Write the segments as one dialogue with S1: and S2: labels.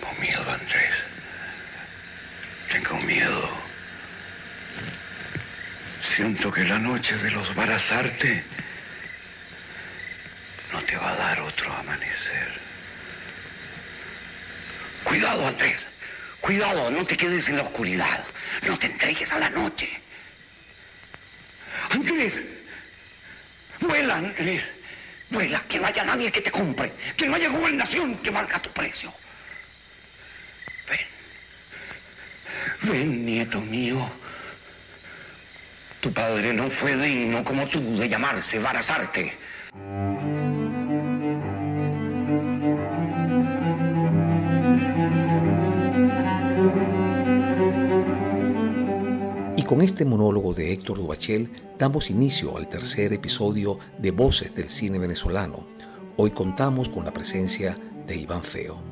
S1: Tengo miedo, Andrés. Tengo miedo. Siento que la noche de los Barazarte no te va a dar otro amanecer. Cuidado, Andrés. Cuidado, no te quedes en la oscuridad. No te entregues a la noche. Andrés. Vuela, Andrés. Vuela, que no haya nadie que te compre. Que no haya gobernación que valga tu precio. Ven. Nieto mío. Tu padre no fue digno como tú de llamarse Barazarte.
S2: Y con este monólogo de Héctor Dubachel damos inicio al tercer episodio de Voces del Cine Venezolano. Hoy contamos con la presencia de Iván Feo.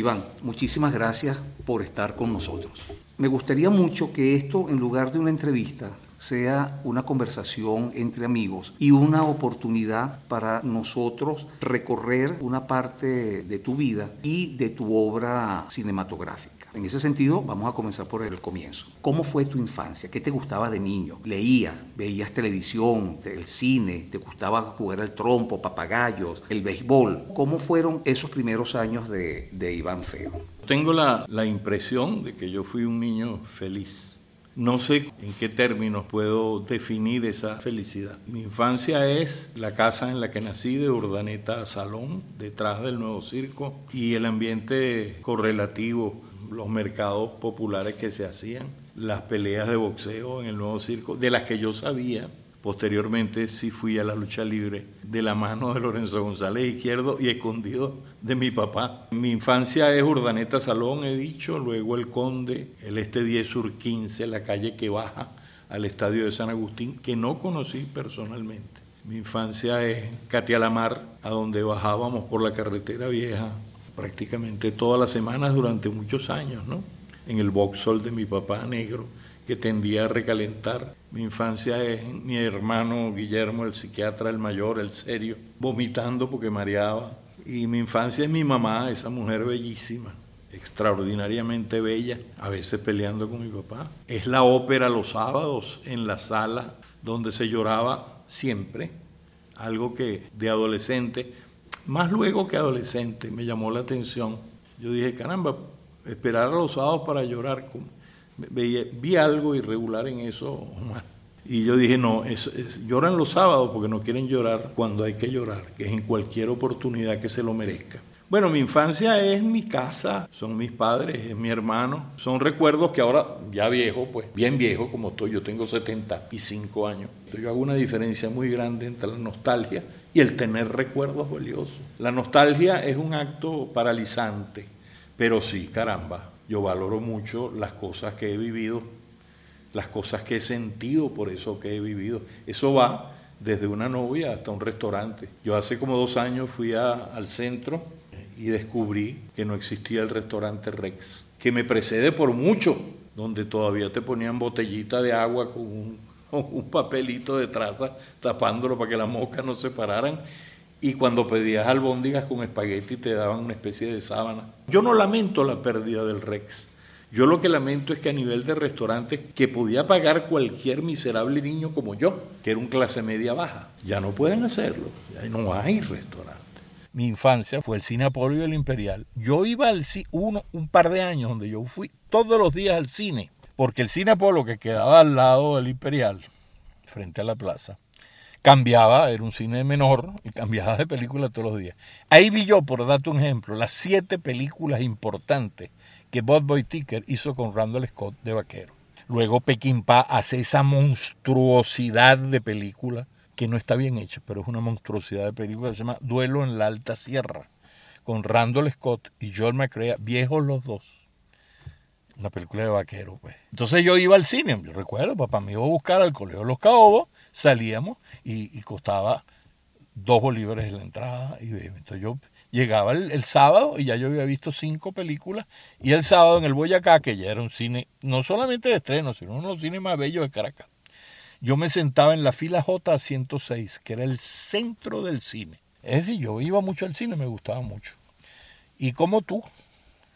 S2: Iván, muchísimas gracias por estar con nosotros. Me gustaría mucho que esto, en lugar de una entrevista, sea una conversación entre amigos y una oportunidad para nosotros recorrer una parte de tu vida y de tu obra cinematográfica. En ese sentido, vamos a comenzar por el comienzo. ¿Cómo fue tu infancia? ¿Qué te gustaba de niño? ¿Leías? ¿Veías televisión? ¿El cine? ¿Te gustaba jugar al trompo, papagayos, el béisbol? ¿Cómo fueron esos primeros años de, Iván Feo?
S3: Tengo la impresión de que yo fui un niño feliz. No sé en qué términos puedo definir esa felicidad. Mi infancia es la casa en la que nací de Urdaneta Salón, detrás del nuevo circo, y el ambiente correlativo los mercados populares que se hacían, las peleas de boxeo en el nuevo circo, de las que yo sabía. Posteriormente sí fui a la lucha libre de la mano de Lorenzo González Izquierdo y escondido de mi papá. Mi infancia es Urdaneta Salón, he dicho, luego El Conde, el Este 10 Sur 15, la calle que baja al estadio de San Agustín, que no conocí personalmente. Mi infancia es Katia Lamar, a donde bajábamos por la carretera vieja prácticamente todas las semanas durante muchos años, ¿no? En el boxol de mi papá negro, que tendía a recalentar. Mi infancia es mi hermano Guillermo, el psiquiatra, el mayor, el serio, vomitando porque mareaba. Y mi infancia es mi mamá, esa mujer bellísima, extraordinariamente bella, a veces peleando con mi papá. Es la ópera los sábados en la sala donde se lloraba siempre, algo que de adolescente más luego que adolescente me llamó la atención. Yo dije, caramba, esperar a los sábados para llorar. Vi algo irregular en eso, Y yo dije, no, lloran los sábados porque no quieren llorar cuando hay que llorar, que es en cualquier oportunidad que se lo merezca. Bueno, mi infancia es mi casa, son mis padres, es mi hermano. Son recuerdos que ahora, ya viejo, pues bien viejo como estoy, yo tengo 75 años. Yo hago una diferencia muy grande entre la nostalgia y el tener recuerdos valiosos. La nostalgia es un acto paralizante, pero sí, caramba, yo valoro mucho las cosas que he vivido, las cosas que he sentido por eso que he vivido. Eso va desde una novia hasta un restaurante. Yo hace como dos años fui al centro y descubrí que no existía el restaurante Rex, que me precede por mucho, donde todavía te ponían botellita de agua con un un papelito de traza tapándolo para que las moscas no se pararan. Y cuando pedías albóndigas con espagueti te daban una especie de sábana. Yo no lamento la pérdida del Rex. Yo lo que lamento es que a nivel de restaurantes que podía pagar cualquier miserable niño como yo, que era un clase media baja, ya no pueden hacerlo. Ya no hay restaurantes. Mi infancia fue el cine Apolo y el Imperial. Yo iba al uno, un par de años donde yo fui todos los días al cine porque el cine Apolo que quedaba al lado del Imperial, frente a la plaza, cambiaba, era un cine menor y cambiaba de película todos los días. Ahí vi yo, por darte un ejemplo, las siete películas importantes que Bob Boy Ticker hizo con Randall Scott de Vaquero. Luego Pa hace esa monstruosidad de película que no está bien hecha, pero es una monstruosidad de película que se llama Duelo en la Alta Sierra, con Randall Scott y John McCrea, viejos los dos una película de vaquero, pues. Entonces yo iba al cine, yo recuerdo, papá me iba a buscar al Colegio de los Caobos, salíamos y, costaba dos bolívares la entrada. Y entonces yo llegaba el, sábado y ya yo había visto cinco películas. Y el sábado en el Boyacá, que ya era un cine, no solamente de estreno, sino uno de los cines más bellos de Caracas. yo me sentaba en la fila J 106, que era el centro del cine. Es decir, yo iba mucho al cine, me gustaba mucho. Y como tú,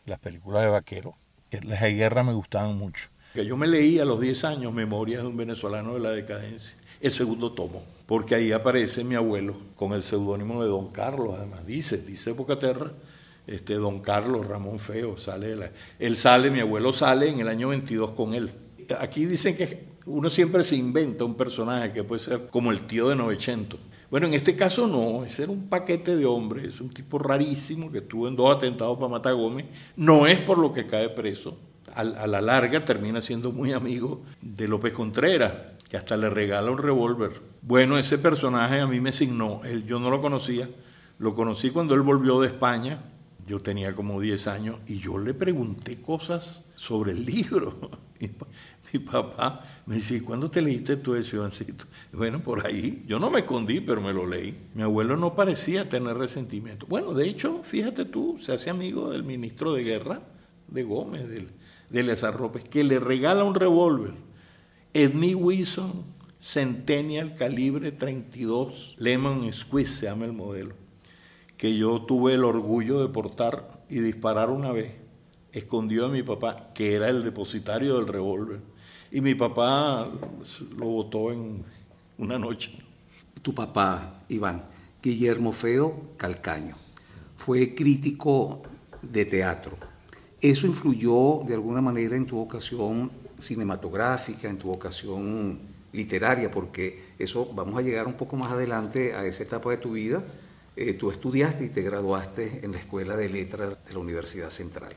S3: las películas de vaquero, que las de guerra me gustaban mucho. Que yo me leí a los 10 años Memorias de un venezolano de la decadencia, el segundo tomo, porque ahí aparece mi abuelo con el seudónimo de Don Carlos, además dice, dice Bocaterra, este Don Carlos Ramón Feo, sale la, él sale, mi abuelo sale en el año 22 con él. Aquí dicen que uno siempre se inventa un personaje que puede ser como el tío de Novecento. Bueno, en este caso no, ese era un paquete de hombres, es un tipo rarísimo que estuvo en dos atentados para matar a Gómez, no es por lo que cae preso, a, la larga termina siendo muy amigo de López Contreras, que hasta le regala un revólver. Bueno, ese personaje a mí me signó, él, yo no lo conocía, lo conocí cuando él volvió de España, yo tenía como 10 años, y yo le pregunté cosas sobre el libro. mi papá me dice, ¿cuándo te leíste tú ese Ivancito? Bueno, por ahí, yo no me escondí, pero me lo leí. Mi abuelo no parecía tener resentimiento. Bueno, de hecho, fíjate tú, se hace amigo del ministro de guerra de Gómez, del, de Eleazar que le regala un revólver. Edmí Wilson, Centennial calibre 32, Lemon Squeeze se llama el modelo, que yo tuve el orgullo de portar y disparar una vez, escondido a mi papá, que era el depositario del revólver y mi papá lo votó en una noche.
S2: Tu papá, Iván, Guillermo Feo Calcaño, fue crítico de teatro. ¿Eso influyó de alguna manera en tu vocación cinematográfica, en tu vocación literaria? Porque eso, vamos a llegar un poco más adelante a esa etapa de tu vida. Eh, tú estudiaste y te graduaste en la Escuela de Letras de la Universidad Central.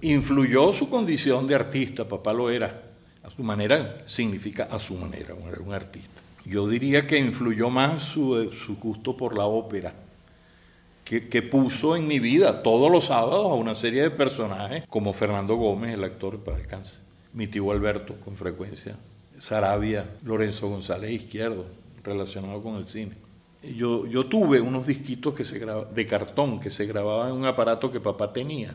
S3: Influyó su condición de artista, papá lo era a su manera significa a su manera, un artista. Yo diría que influyó más su, gusto por la ópera, que, puso en mi vida todos los sábados a una serie de personajes como Fernando Gómez, el actor para descanse, mi tío Alberto con frecuencia, Sarabia, Lorenzo González Izquierdo, relacionado con el cine. Yo, yo tuve unos disquitos que se de cartón que se grababan en un aparato que papá tenía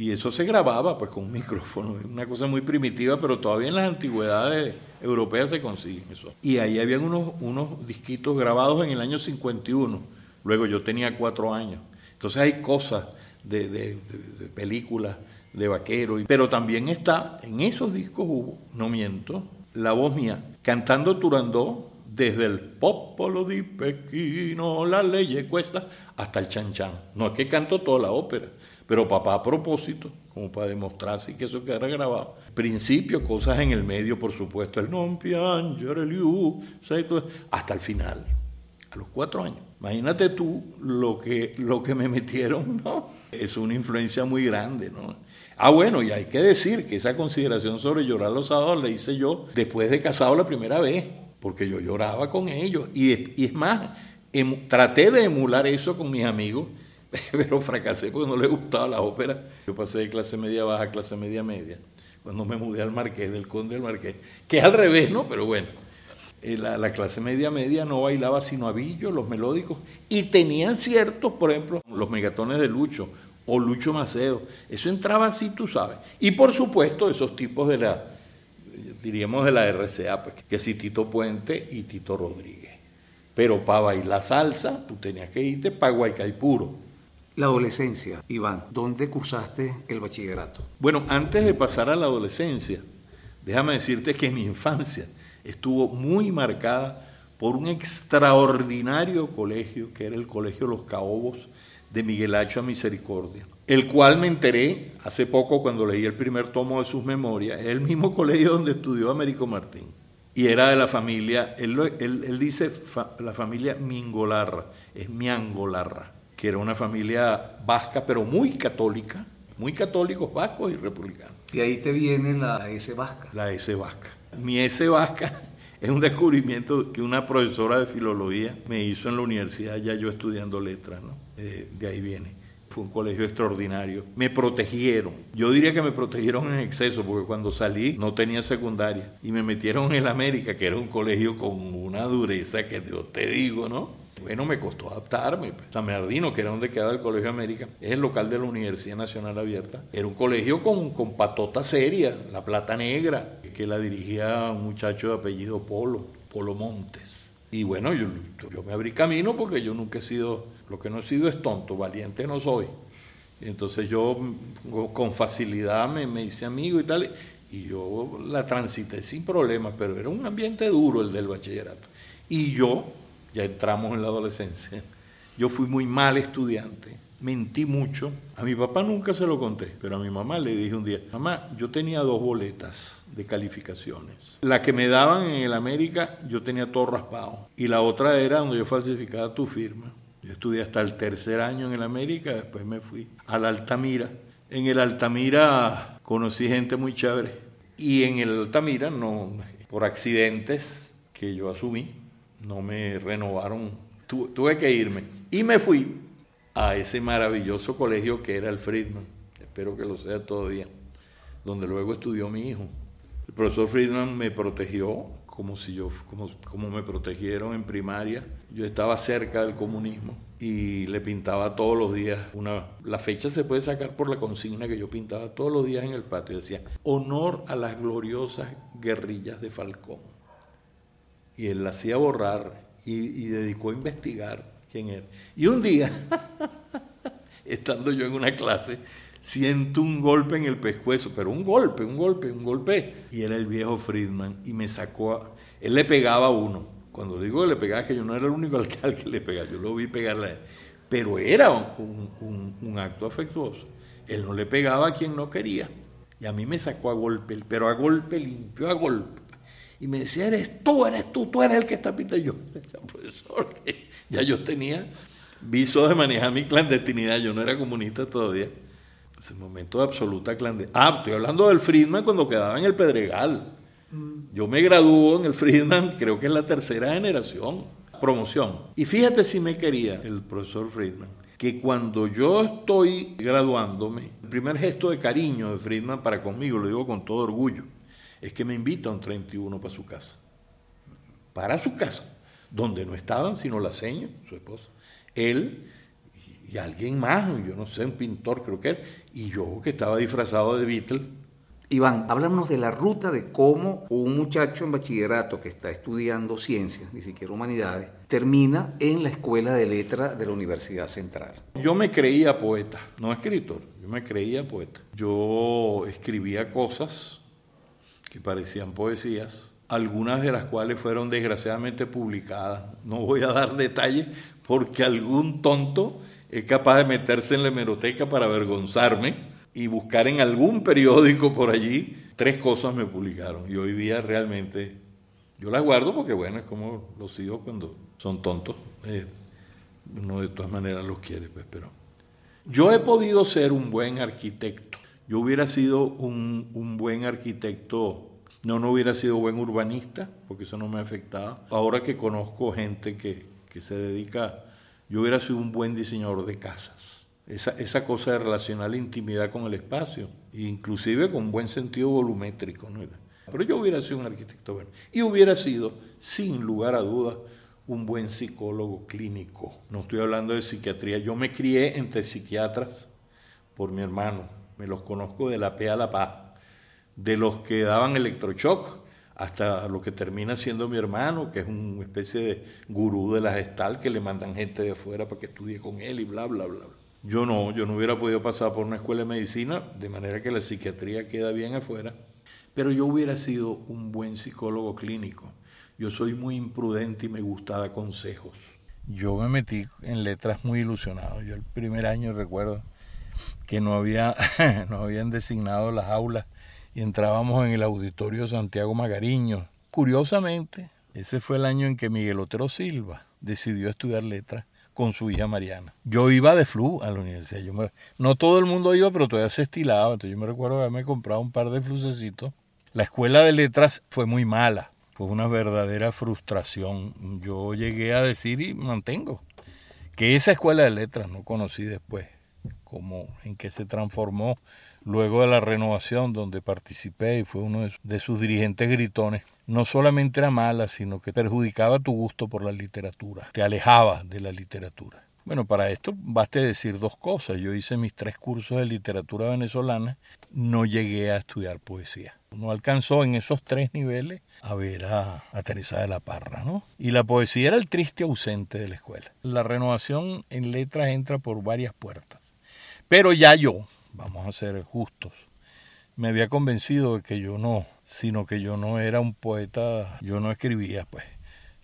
S3: y eso se grababa pues con un micrófono, una cosa muy primitiva, pero todavía en las antigüedades europeas se consiguen eso. Y ahí habían unos, unos disquitos grabados en el año 51, luego yo tenía cuatro años. Entonces hay cosas de, de, películas, de vaquero, pero también está, en esos discos hubo, no miento, la voz mía, cantando Turandó desde el Popolo di Pechino, la ley cuesta, hasta el Chan Chan. No es que canto toda la ópera, pero papá a propósito, como para demostrarse que eso quedara grabado. Principio, cosas en el medio, por supuesto, el non piangere liu, hasta el final, a los cuatro años. Imagínate tú lo que, lo que me metieron, ¿no? Es una influencia muy grande, ¿no? Ah, bueno, y hay que decir que esa consideración sobre llorar los sábados la hice yo después de casado la primera vez, porque yo lloraba con ellos. Y, es más, traté de emular eso con mis amigos pero fracasé porque no le gustaba la ópera. Yo pasé de clase media baja a clase media media, cuando me mudé al Marqués, del Conde del Marqués, que es al revés, ¿no? Pero bueno, eh, la, clase media media no bailaba sino a Billo, los melódicos, y tenían ciertos, por ejemplo, los megatones de Lucho o Lucho Macedo. Eso entraba así, tú sabes. Y por supuesto, esos tipos de la, diríamos de la RCA, pues, que si Tito Puente y Tito Rodríguez. Pero para bailar salsa, tú tenías que irte para Guaycaipuro
S2: la adolescencia, Iván, ¿dónde cursaste el bachillerato?
S3: Bueno, antes de pasar a la adolescencia, déjame decirte que mi infancia estuvo muy marcada por un extraordinario colegio, que era el Colegio Los Caobos de Miguel Hacho a Misericordia, el cual me enteré hace poco cuando leí el primer tomo de sus memorias, es el mismo colegio donde estudió Américo Martín, y era de la familia, él, él, dice la familia Mingolarra, es Miangolarra que era una familia vasca, pero muy católica, muy católicos vascos y republicanos.
S2: Y ahí te viene la S vasca.
S3: La S vasca. Mi S vasca es un descubrimiento que una profesora de filología me hizo en la universidad, ya yo estudiando letras, ¿no? Eh, de ahí viene. Fue un colegio extraordinario. Me protegieron. Yo diría que me protegieron en exceso, porque cuando salí no tenía secundaria. Y me metieron en el América, que era un colegio con una dureza que te digo, ¿no? Bueno, me costó adaptarme. San Bernardino, que era donde quedaba el Colegio América, es el local de la Universidad Nacional Abierta. Era un colegio con, con patota seria, la plata negra, que la dirigía un muchacho de apellido Polo, Polo Montes. Y bueno, yo, me abrí camino porque yo nunca he sido, lo que no he sido es tonto, valiente no soy. entonces yo con facilidad me, me hice amigo y tal, y yo la transité sin problemas, pero era un ambiente duro el del bachillerato. Y yo, ya entramos en la adolescencia, yo fui muy mal estudiante, mentí mucho. A mi papá nunca se lo conté, pero a mi mamá le dije un día, mamá, yo tenía dos boletas de calificaciones. La que me daban en el América, yo tenía todo raspado. Y la otra era donde yo falsificaba tu firma. Yo estudié hasta el tercer año en el América, después me fui a la Altamira. En el Altamira conocí gente muy chévere. Y en el Altamira, no, por accidentes que yo asumí, no me renovaron. tuve que irme. Y me fui a ese maravilloso colegio que era el Friedman, espero que lo sea todavía, donde luego estudió mi hijo. El profesor Friedman me protegió como si yo como, como me protegieron en primaria. Yo estaba cerca del comunismo y le pintaba todos los días una la fecha se puede sacar por la consigna que yo pintaba todos los días en el patio decía honor a las gloriosas guerrillas de Falcón y él la hacía borrar y, y dedicó a investigar quién era. Y un día, estando yo en una clase, siento un golpe en el pescuezo, pero un golpe, un golpe, un golpe. Y era el viejo Friedman y me sacó, a, él le pegaba a uno. Cuando digo que le pegaba, es que yo no era el único al que le pegaba, yo lo vi pegarle. Pero era un, un acto afectuoso. Él no le pegaba a quien no quería. Y a mí me sacó a golpe, pero a golpe limpio, a golpe. Y me decía, eres tú, eres tú, tú eres el que está pintando. Yo, profesor, ya yo tenía viso de manejar mi clandestinidad, yo no era comunista todavía. Ese momento de absoluta clandestinidad. Ah, estoy hablando del Friedman cuando quedaba en el Pedregal. Mm. Yo me graduó en el Friedman, creo que es la tercera generación, promoción. Y fíjate si me quería el profesor Friedman, que cuando yo estoy graduándome, el primer gesto de cariño de Friedman para conmigo, lo digo con todo orgullo, es que me invita un 31 para su casa. Para su casa, donde no estaban sino la seña, su esposa, él y alguien más, yo no sé, un pintor creo que era, y yo que estaba disfrazado de Beatle.
S2: Iván, háblanos de la ruta de cómo un muchacho en bachillerato que está estudiando ciencias, ni siquiera humanidades, termina en la escuela de letra de la Universidad Central.
S3: Yo me creía poeta, no escritor, yo me creía poeta. Yo escribía cosas que parecían poesías, algunas de las cuales fueron desgraciadamente publicadas. No voy a dar detalles porque algún tonto es capaz de meterse en la hemeroteca para avergonzarme y buscar en algún periódico por allí. Tres cosas me publicaron y hoy día realmente yo las guardo porque bueno, es como los hijos cuando son tontos. Eh, uno de todas maneras los quiere, pues, pero yo he podido ser un buen arquitecto yo hubiera sido un, buen arquitecto, no, no hubiera sido buen urbanista, porque eso no me afectaba. Ahora que conozco gente que, se dedica, yo hubiera sido un buen diseñador de casas. Esa, esa cosa de relacionar la intimidad con el espacio, inclusive con buen sentido volumétrico. ¿no? Pero yo hubiera sido un arquitecto bueno. Y hubiera sido, sin lugar a dudas, un buen psicólogo clínico. No estoy hablando de psiquiatría. Yo me crié entre psiquiatras por mi hermano me los conozco de la P a la PA, de los que daban electroshock hasta lo que termina siendo mi hermano, que es una especie de gurú de la gestal que le mandan gente de afuera para que estudie con él y bla, bla, bla. Yo no, yo no hubiera podido pasar por una escuela de medicina, de manera que la psiquiatría queda bien afuera, pero yo hubiera sido un buen psicólogo clínico. Yo soy muy imprudente y me gusta dar consejos. Yo me metí en letras muy ilusionado. Yo el primer año recuerdo que no, había, no habían designado las aulas entrábamos en el auditorio Santiago Magariño. Curiosamente, ese fue el año en que Miguel Otero Silva decidió estudiar letras con su hija Mariana. Yo iba de flu a la universidad. No todo el mundo iba, pero todavía se estilaba. Entonces yo me recuerdo haberme comprado un par de flusecitos. La escuela de letras fue muy mala. Fue una verdadera frustración. Yo llegué a decir y mantengo que esa escuela de letras no conocí después como en que se transformó luego de la renovación donde participé y fue uno de sus dirigentes gritones, no solamente era mala, sino que perjudicaba tu gusto por la literatura, te alejaba de la literatura. Bueno, para esto baste decir dos cosas. Yo hice mis tres cursos de literatura venezolana, no llegué a estudiar poesía. No alcanzó en esos tres niveles a ver a, Teresa de la Parra, ¿no? Y la poesía era el triste ausente de la escuela. La renovación en letras entra por varias puertas. Pero ya yo, vamos a ser justos, me había convencido de que yo no, sino que yo no era un poeta, yo no escribía, pues.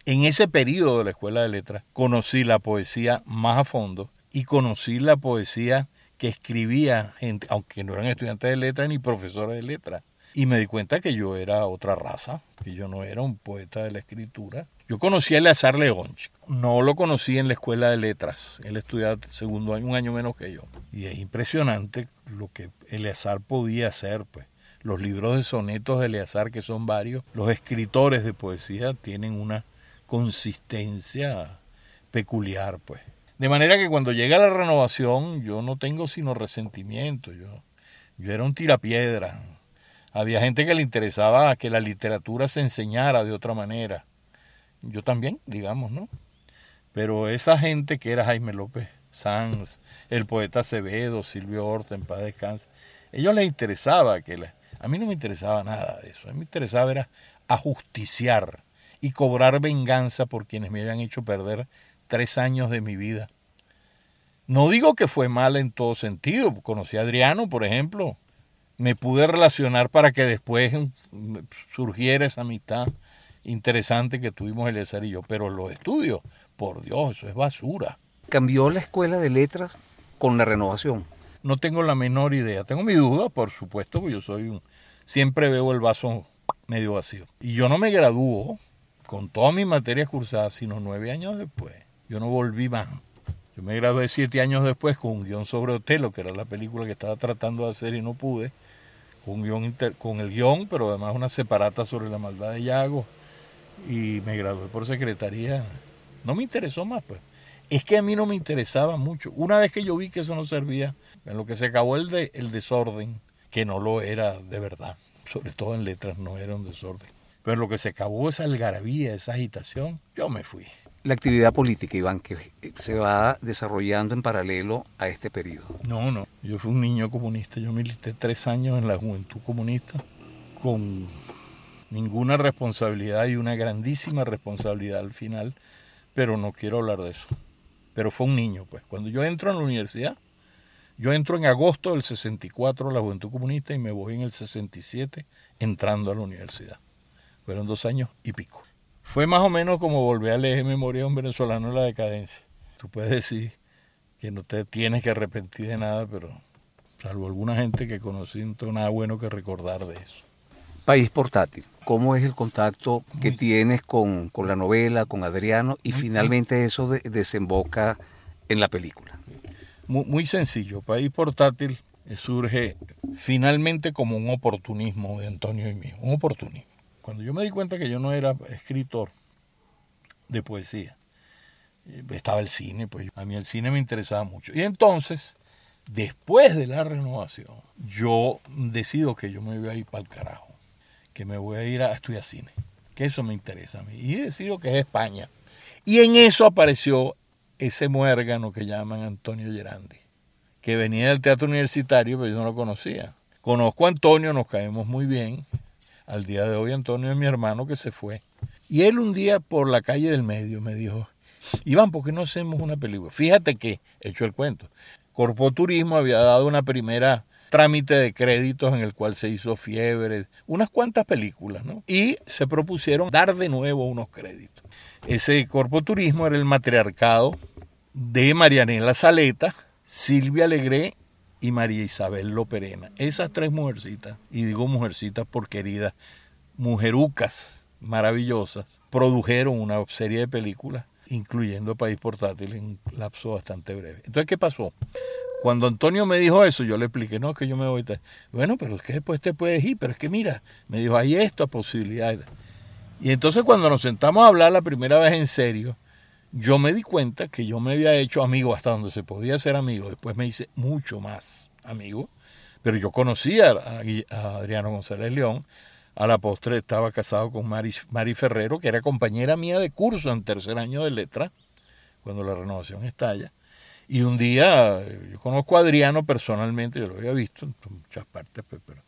S3: En ese periodo de la escuela de letras conocí la poesía más a fondo y conocí la poesía que escribía gente, aunque no eran estudiantes de letras ni profesores de letras. Y me di cuenta que yo era otra raza, que yo no era un poeta de la escritura. Yo conocí a Eleazar León, no lo conocí en la escuela de letras. Él estudiaba segundo año, un año menos que yo. Y es impresionante lo que Eleazar podía hacer, pues. Los libros de sonetos de Eleazar, que son varios, los escritores de poesía tienen una consistencia peculiar, pues. De manera que cuando llega la renovación, yo no tengo sino resentimiento. Yo, yo era un tirapiedra, había gente que le interesaba que la literatura se enseñara de otra manera. Yo también, digamos, ¿no? Pero esa gente que era Jaime López Sanz, el poeta Acevedo, Silvio Horta, en paz descanse, ellos les interesaba que a mí no me interesaba nada de eso. A mí me interesaba era ajusticiar y cobrar venganza por quienes me habían hecho perder tres años de mi vida. No digo que fue mal en todo sentido. Conocí a Adriano, por ejemplo, me pude relacionar para que después surgiera esa amistad interesante que tuvimos Eliezer y yo. Pero los estudios, por Dios, eso es basura.
S2: ¿Cambió la escuela de letras con la renovación?
S3: No tengo la menor idea. Tengo mi duda, por supuesto, porque yo soy un... Siempre veo el vaso medio vacío. Y yo no me graduó con todas mis materias cursadas, sino nueve años después. Yo no volví más. Yo me gradué siete años después con un guion sobre Otelo, que era la película que estaba tratando de hacer y no pude con, con el guion, pero además una separata sobre la maldad de Yago. Y me gradué por secretaría. No me interesó más, pues. Es que a mí no me interesaba mucho. Una vez que yo vi que eso no servía, en lo que se acabó el, de, el desorden, que no lo era de verdad, sobre todo en letras no era un desorden. Pero en lo que se acabó esa algarabía, esa agitación, yo me fui
S2: la actividad política, Iván, que se va desarrollando en paralelo a este periodo?
S3: No, no. Yo fui un niño comunista. Yo milité tres años en la juventud comunista con ninguna responsabilidad y una grandísima responsabilidad al final, pero no quiero hablar de eso. Pero fue un niño, pues. Cuando yo entro en la universidad, yo entro en agosto del 64 a la Juventud Comunista y me voy en el 67 entrando a la universidad. Fueron dos años y pico. Fue más o menos como volver a leer Memoria de un venezolano en la decadencia. Tú puedes decir que no te tienes que arrepentir de nada, pero salvo alguna gente que conocí, no tengo nada bueno que recordar de eso.
S2: País portátil, ¿cómo es el contacto que tienes con, la novela, con Adriano, y finalmente eso desemboca en la película?
S3: Muy, muy sencillo, País portátil surge finalmente como un oportunismo de Antonio y mío, un oportunismo. Cuando yo me di cuenta que yo no era escritor de poesía, eh, estaba el cine, pues a mí el cine me interesaba mucho. Y entonces, después de la renovación, yo decido que yo me voy a ir para el carajo, que me voy a ir a estudiar cine, que eso me interesa a mí. Y decido que es España. Y en eso apareció ese muérgano que llaman Antonio Gerandi, que venía del teatro universitario, pero yo no lo conocía. Conozco a Antonio, nos caemos muy bien, al día de hoy Antonio es mi hermano que se fue. Y él un día por la calle del medio me dijo, Iván, ¿por qué no hacemos una película? Fíjate que, hecho el cuento, Corpo Turismo había dado una primera trámite de créditos en el cual se hizo Fiebre, unas cuantas películas, ¿no? Y se propusieron dar de nuevo unos créditos. Ese Corpo Turismo era el matriarcado de Marianela Saleta, Silvia Alegré y María Isabel Loperena. Esas tres mujercitas, y digo mujercitas por queridas, mujerucas maravillosas, produjeron una serie de películas, incluyendo País Portátil en un lapso bastante breve. Entonces, ¿qué pasó? Cuando Antonio me dijo eso, yo le expliqué, no, que yo me voy. Bueno, pero es que después te puedes ir, pero es que mira, me dijo, hay esta posibilidad. Y entonces cuando nos sentamos a hablar la primera vez en serio, yo me di cuenta que yo me había hecho amigo hasta donde se podía ser amigo. Después me hice mucho más amigo. Pero yo conocía a, Adriano González León. A la postre estaba casado con Mari, Mari, Ferrero, que era compañera mía de curso en tercer año de letra, cuando la renovación estalla. Y un día, yo conozco a Adriano personalmente, yo lo había visto en muchas partes, pero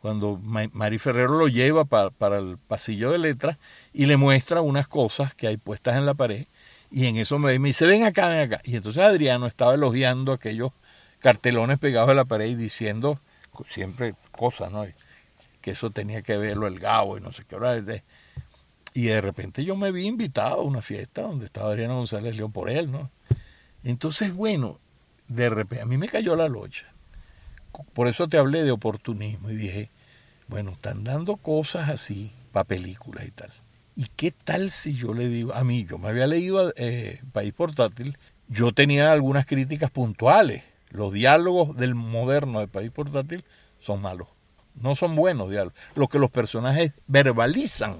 S3: cuando Mari Ferrero lo lleva para, el pasillo de letras y le muestra unas cosas que hay puestas en la pared, y en eso me, me dice, ven acá, ven acá. Y entonces Adriano estaba elogiando aquellos cartelones pegados a la pared y diciendo siempre cosas, ¿no? Que eso tenía que verlo el Gabo y no sé qué hora. Y de repente yo me vi invitado a una fiesta donde estaba Adriano González León por él, ¿no? Entonces, bueno, de repente, a mí me cayó la locha. Por eso te hablé de oportunismo y dije, bueno, están dando cosas así para películas y tal. ¿Y qué tal si yo le digo, a mí, yo me había leído eh, País Portátil, yo tenía algunas críticas puntuales. Los diálogos del moderno de País Portátil son malos. No son buenos diálogos. Lo que los personajes verbalizan,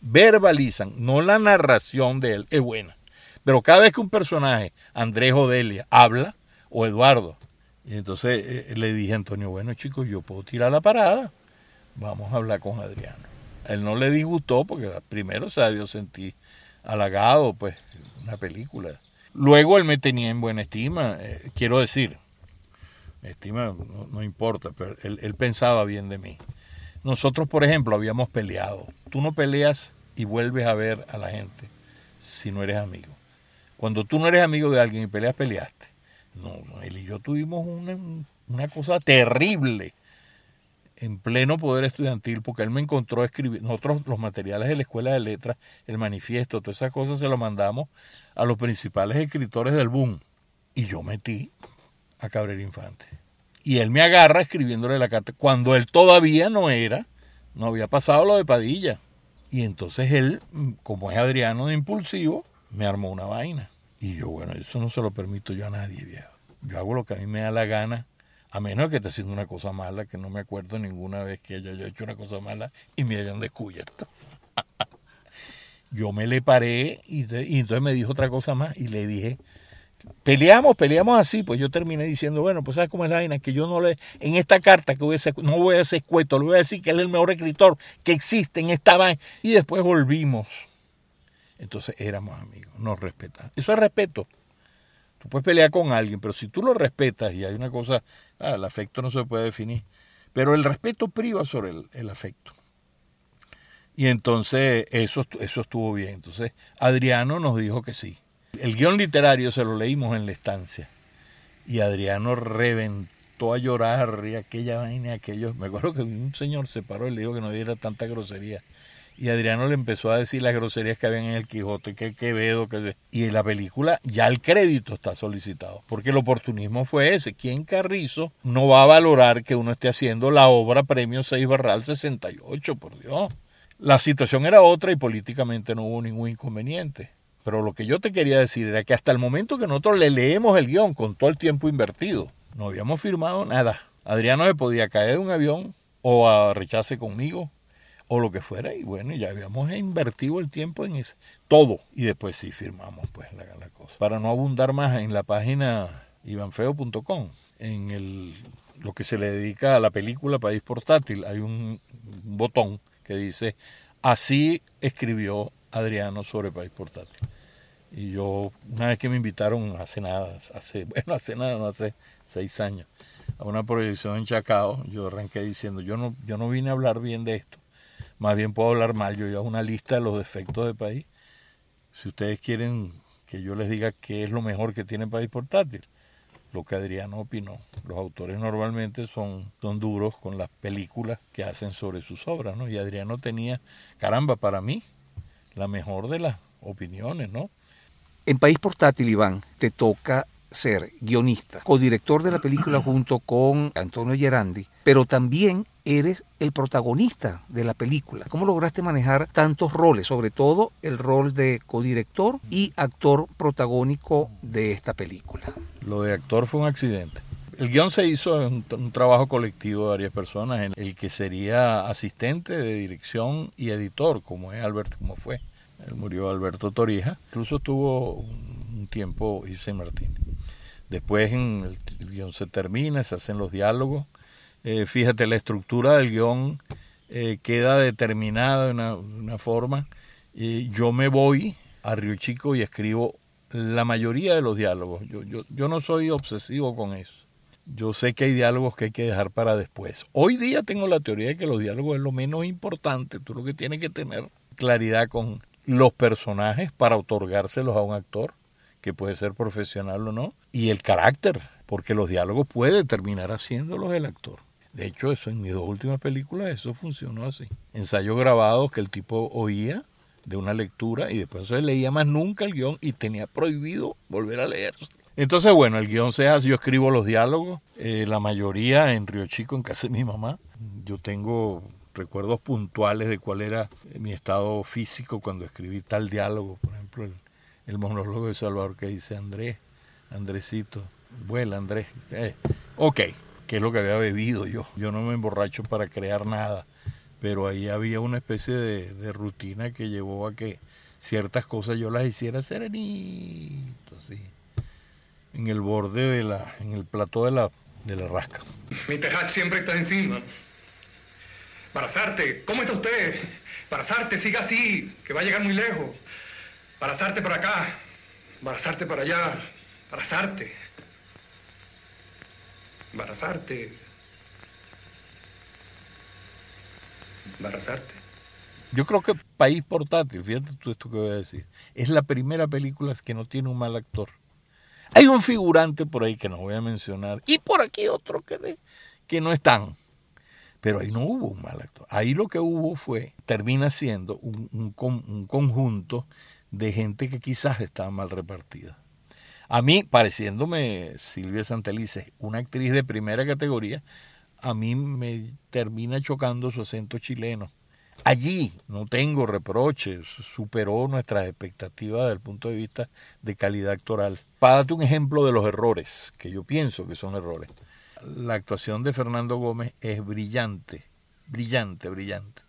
S3: verbalizan, no la narración de él, es buena. Pero cada vez que un personaje, Andrés Odelia, habla, o Eduardo, y entonces eh, le dije a Antonio, bueno chicos, yo puedo tirar la parada, vamos a hablar con Adriano. Él no le disgustó porque primero se sentir halagado, pues, una película. Luego él me tenía en buena estima, eh, quiero decir, estima no, importa, pero él, él pensaba bien de mí. Nosotros, por ejemplo, habíamos peleado. Tú no peleas y vuelves a ver a la gente si no eres amigo. Cuando tú no eres amigo de alguien y peleas, peleaste. No, él y yo tuvimos una, cosa terrible en pleno poder estudiantil, porque él me encontró escribir, nosotros los materiales de la escuela de letras, el manifiesto, todas esas cosas se lo mandamos a los principales escritores del boom. Y yo metí a Cabrera Infante. Y él me agarra escribiéndole la carta, cuando él todavía no era, no había pasado lo de Padilla. Y entonces él, como es Adriano de impulsivo, me armó una vaina. Y yo, bueno, eso no se lo permito yo a nadie, viejo. Yo hago lo que a mí me da la gana, a menos que esté haciendo una cosa mala, que no me acuerdo ninguna vez que haya hecho una cosa mala y me hayan descubierto. yo me le paré y, entonces me dijo otra cosa más y le dije, peleamos, peleamos así, pues yo terminé diciendo, bueno, pues sabes cómo es la vaina, que yo no le, en esta carta que voy a no voy a hacer escueto, le voy a decir que él es el mejor escritor que existe en esta vaina. Y después volvimos entonces éramos amigos, nos respetamos. Eso es respeto. Tú puedes pelear con alguien, pero si tú lo respetas y hay una cosa, ah, el afecto no se puede definir, pero el respeto priva sobre el, afecto. Y entonces eso, eso estuvo bien. Entonces Adriano nos dijo que sí. El guion literario se lo leímos en la estancia y Adriano reventó a llorar y aquella vaina, aquello. Me acuerdo que un señor se paró y le dijo que no diera tanta grosería y Adriano le empezó a decir las groserías que habían en el Quijote, que Quevedo, que... Y en la película ya el crédito está solicitado, porque el oportunismo fue ese. ¿Quién Carrizo no va a valorar que uno esté haciendo la obra Premio 6 Barral 68, por Dios? La situación era otra y políticamente no hubo ningún inconveniente. Pero lo que yo te quería decir era que hasta el momento que nosotros le leemos el guion con todo el tiempo invertido, no habíamos firmado nada. Adriano se podía caer de un avión o a conmigo o lo que fuera, y bueno, ya habíamos invertido el tiempo en eso, todo, y después sí firmamos pues la, cosa. Para no abundar más en la página ivanfeo.com, en el, lo que se le dedica a la película País Portátil, hay un botón que dice, así escribió Adriano sobre País Portátil. Y yo, una vez que me invitaron hace nada, hace, bueno, hace nada, no hace seis años, a una proyección en Chacao, yo arranqué diciendo, yo no, yo no vine a hablar bien de esto, más bien puedo hablar mal. Yo hago una lista de los defectos del país. Si ustedes quieren que yo les diga qué es lo mejor que tiene país portátil, lo que Adriano opinó. Los autores normalmente son, son duros con las películas que hacen sobre sus obras, ¿no? Y Adriano tenía, caramba, para mí, la mejor de las opiniones, ¿no?
S2: En País Portátil, Iván, te toca ser guionista, codirector de la película junto con Antonio Gerandi, pero también eres el protagonista de la película. ¿Cómo lograste manejar tantos roles, sobre todo el rol de codirector y actor protagónico de esta película?
S3: Lo de actor fue un accidente. El guion se hizo en un, trabajo colectivo de varias personas, en el que sería asistente de dirección y editor, como es Alberto, como fue. Él murió Alberto Torija. Incluso tuvo un tiempo Irse Martín. Después en el guion se termina, se hacen los diálogos eh, fíjate, la estructura del guion eh, queda determinada de una, forma. y yo me voy a Río Chico y escribo la mayoría de los diálogos, yo, yo, yo no soy obsesivo con eso. Yo sé que hay diálogos que hay que dejar para después. Hoy día tengo la teoría de que los diálogos es lo menos importante. Tú lo que tienes que tener claridad con los personajes para otorgárselos a un actor, que puede ser profesional o no, y el carácter, porque los diálogos puede terminar haciéndolos el actor. De hecho, eso en mis dos últimas películas, eso funcionó así. Ensayos grabados que el tipo oía de una lectura y después se leía más nunca el guion y tenía prohibido volver a leer. Entonces, bueno, el guion se hace, yo escribo los diálogos, eh, la mayoría en Río Chico, en casa de mi mamá. Yo tengo recuerdos puntuales de cuál era mi estado físico cuando escribí tal diálogo, por ejemplo, el, el monólogo de Salvador que dice Andrés, Andresito, vuela Andrés. Eh, ok, que es lo que había bebido yo. Yo no me emborracho para crear nada pero ahí había una especie de, rutina que llevó a que ciertas cosas yo las hiciera serenito, así, en el borde de la, en el plató de la, de la rasca.
S4: Mi tejat siempre está encima. Barazarte, ¿cómo está usted? Barazarte, siga así, que va a llegar muy lejos. Barazarte para acá, Barazarte para allá, Barazarte. Barazarte. embarazarte.
S3: Yo creo que País Portátil, fíjate tú esto que voy a decir, es la primera película que no tiene un mal actor. Hay un figurante por ahí que no voy a mencionar y por aquí otro que, que no están. Pero ahí no hubo un mal actor. Ahí lo que hubo fue, termina siendo un, un conjunto de gente que quizás estaba mal repartida. A mí, pareciéndome Silvia Santelice, una actriz de primera categoría, a mí me termina chocando su acento chileno. Allí no tengo reproches, superó nuestras expectativas desde el punto de vista de calidad actoral. Para darte un ejemplo de los errores, que yo pienso que son errores. La actuación de Fernando Gómez es brillante, brillante, brillante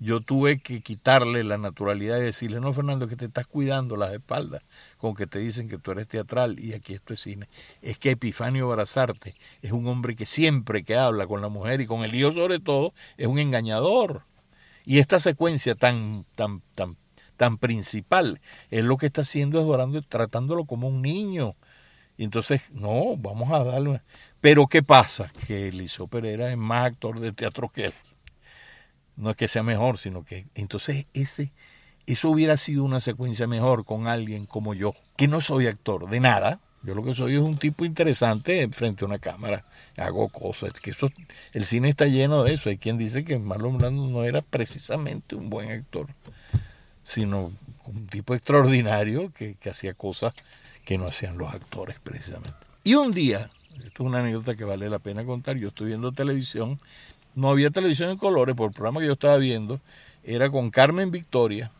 S3: yo tuve que quitarle la naturalidad y decirle, no, Fernando, que te estás cuidando las espaldas con que te dicen que tú eres teatral y aquí esto es cine. Es que Epifanio Barazarte es un hombre que siempre que habla con la mujer y con el hijo sobre todo, es un engañador. Y esta secuencia tan, tan, tan, tan principal es lo que está haciendo es tratándolo como un niño. Y entonces, no, vamos a darle... Pero ¿qué pasa? Que Eliseo Pereira es más actor de teatro que él no es que sea mejor, sino que entonces ese eso hubiera sido una secuencia mejor con alguien como yo, que no soy actor de nada. Yo lo que soy es un tipo interesante frente a una cámara, hago cosas, que eso el cine está lleno de eso. Hay quien dice que Marlon Brando no era precisamente un buen actor, sino un tipo extraordinario que, que hacía cosas que no hacían los actores precisamente. Y un día, esto es una anécdota que vale la pena contar, yo estoy viendo televisión no había televisión en colores, por el programa que yo estaba viendo era con Carmen Victoria,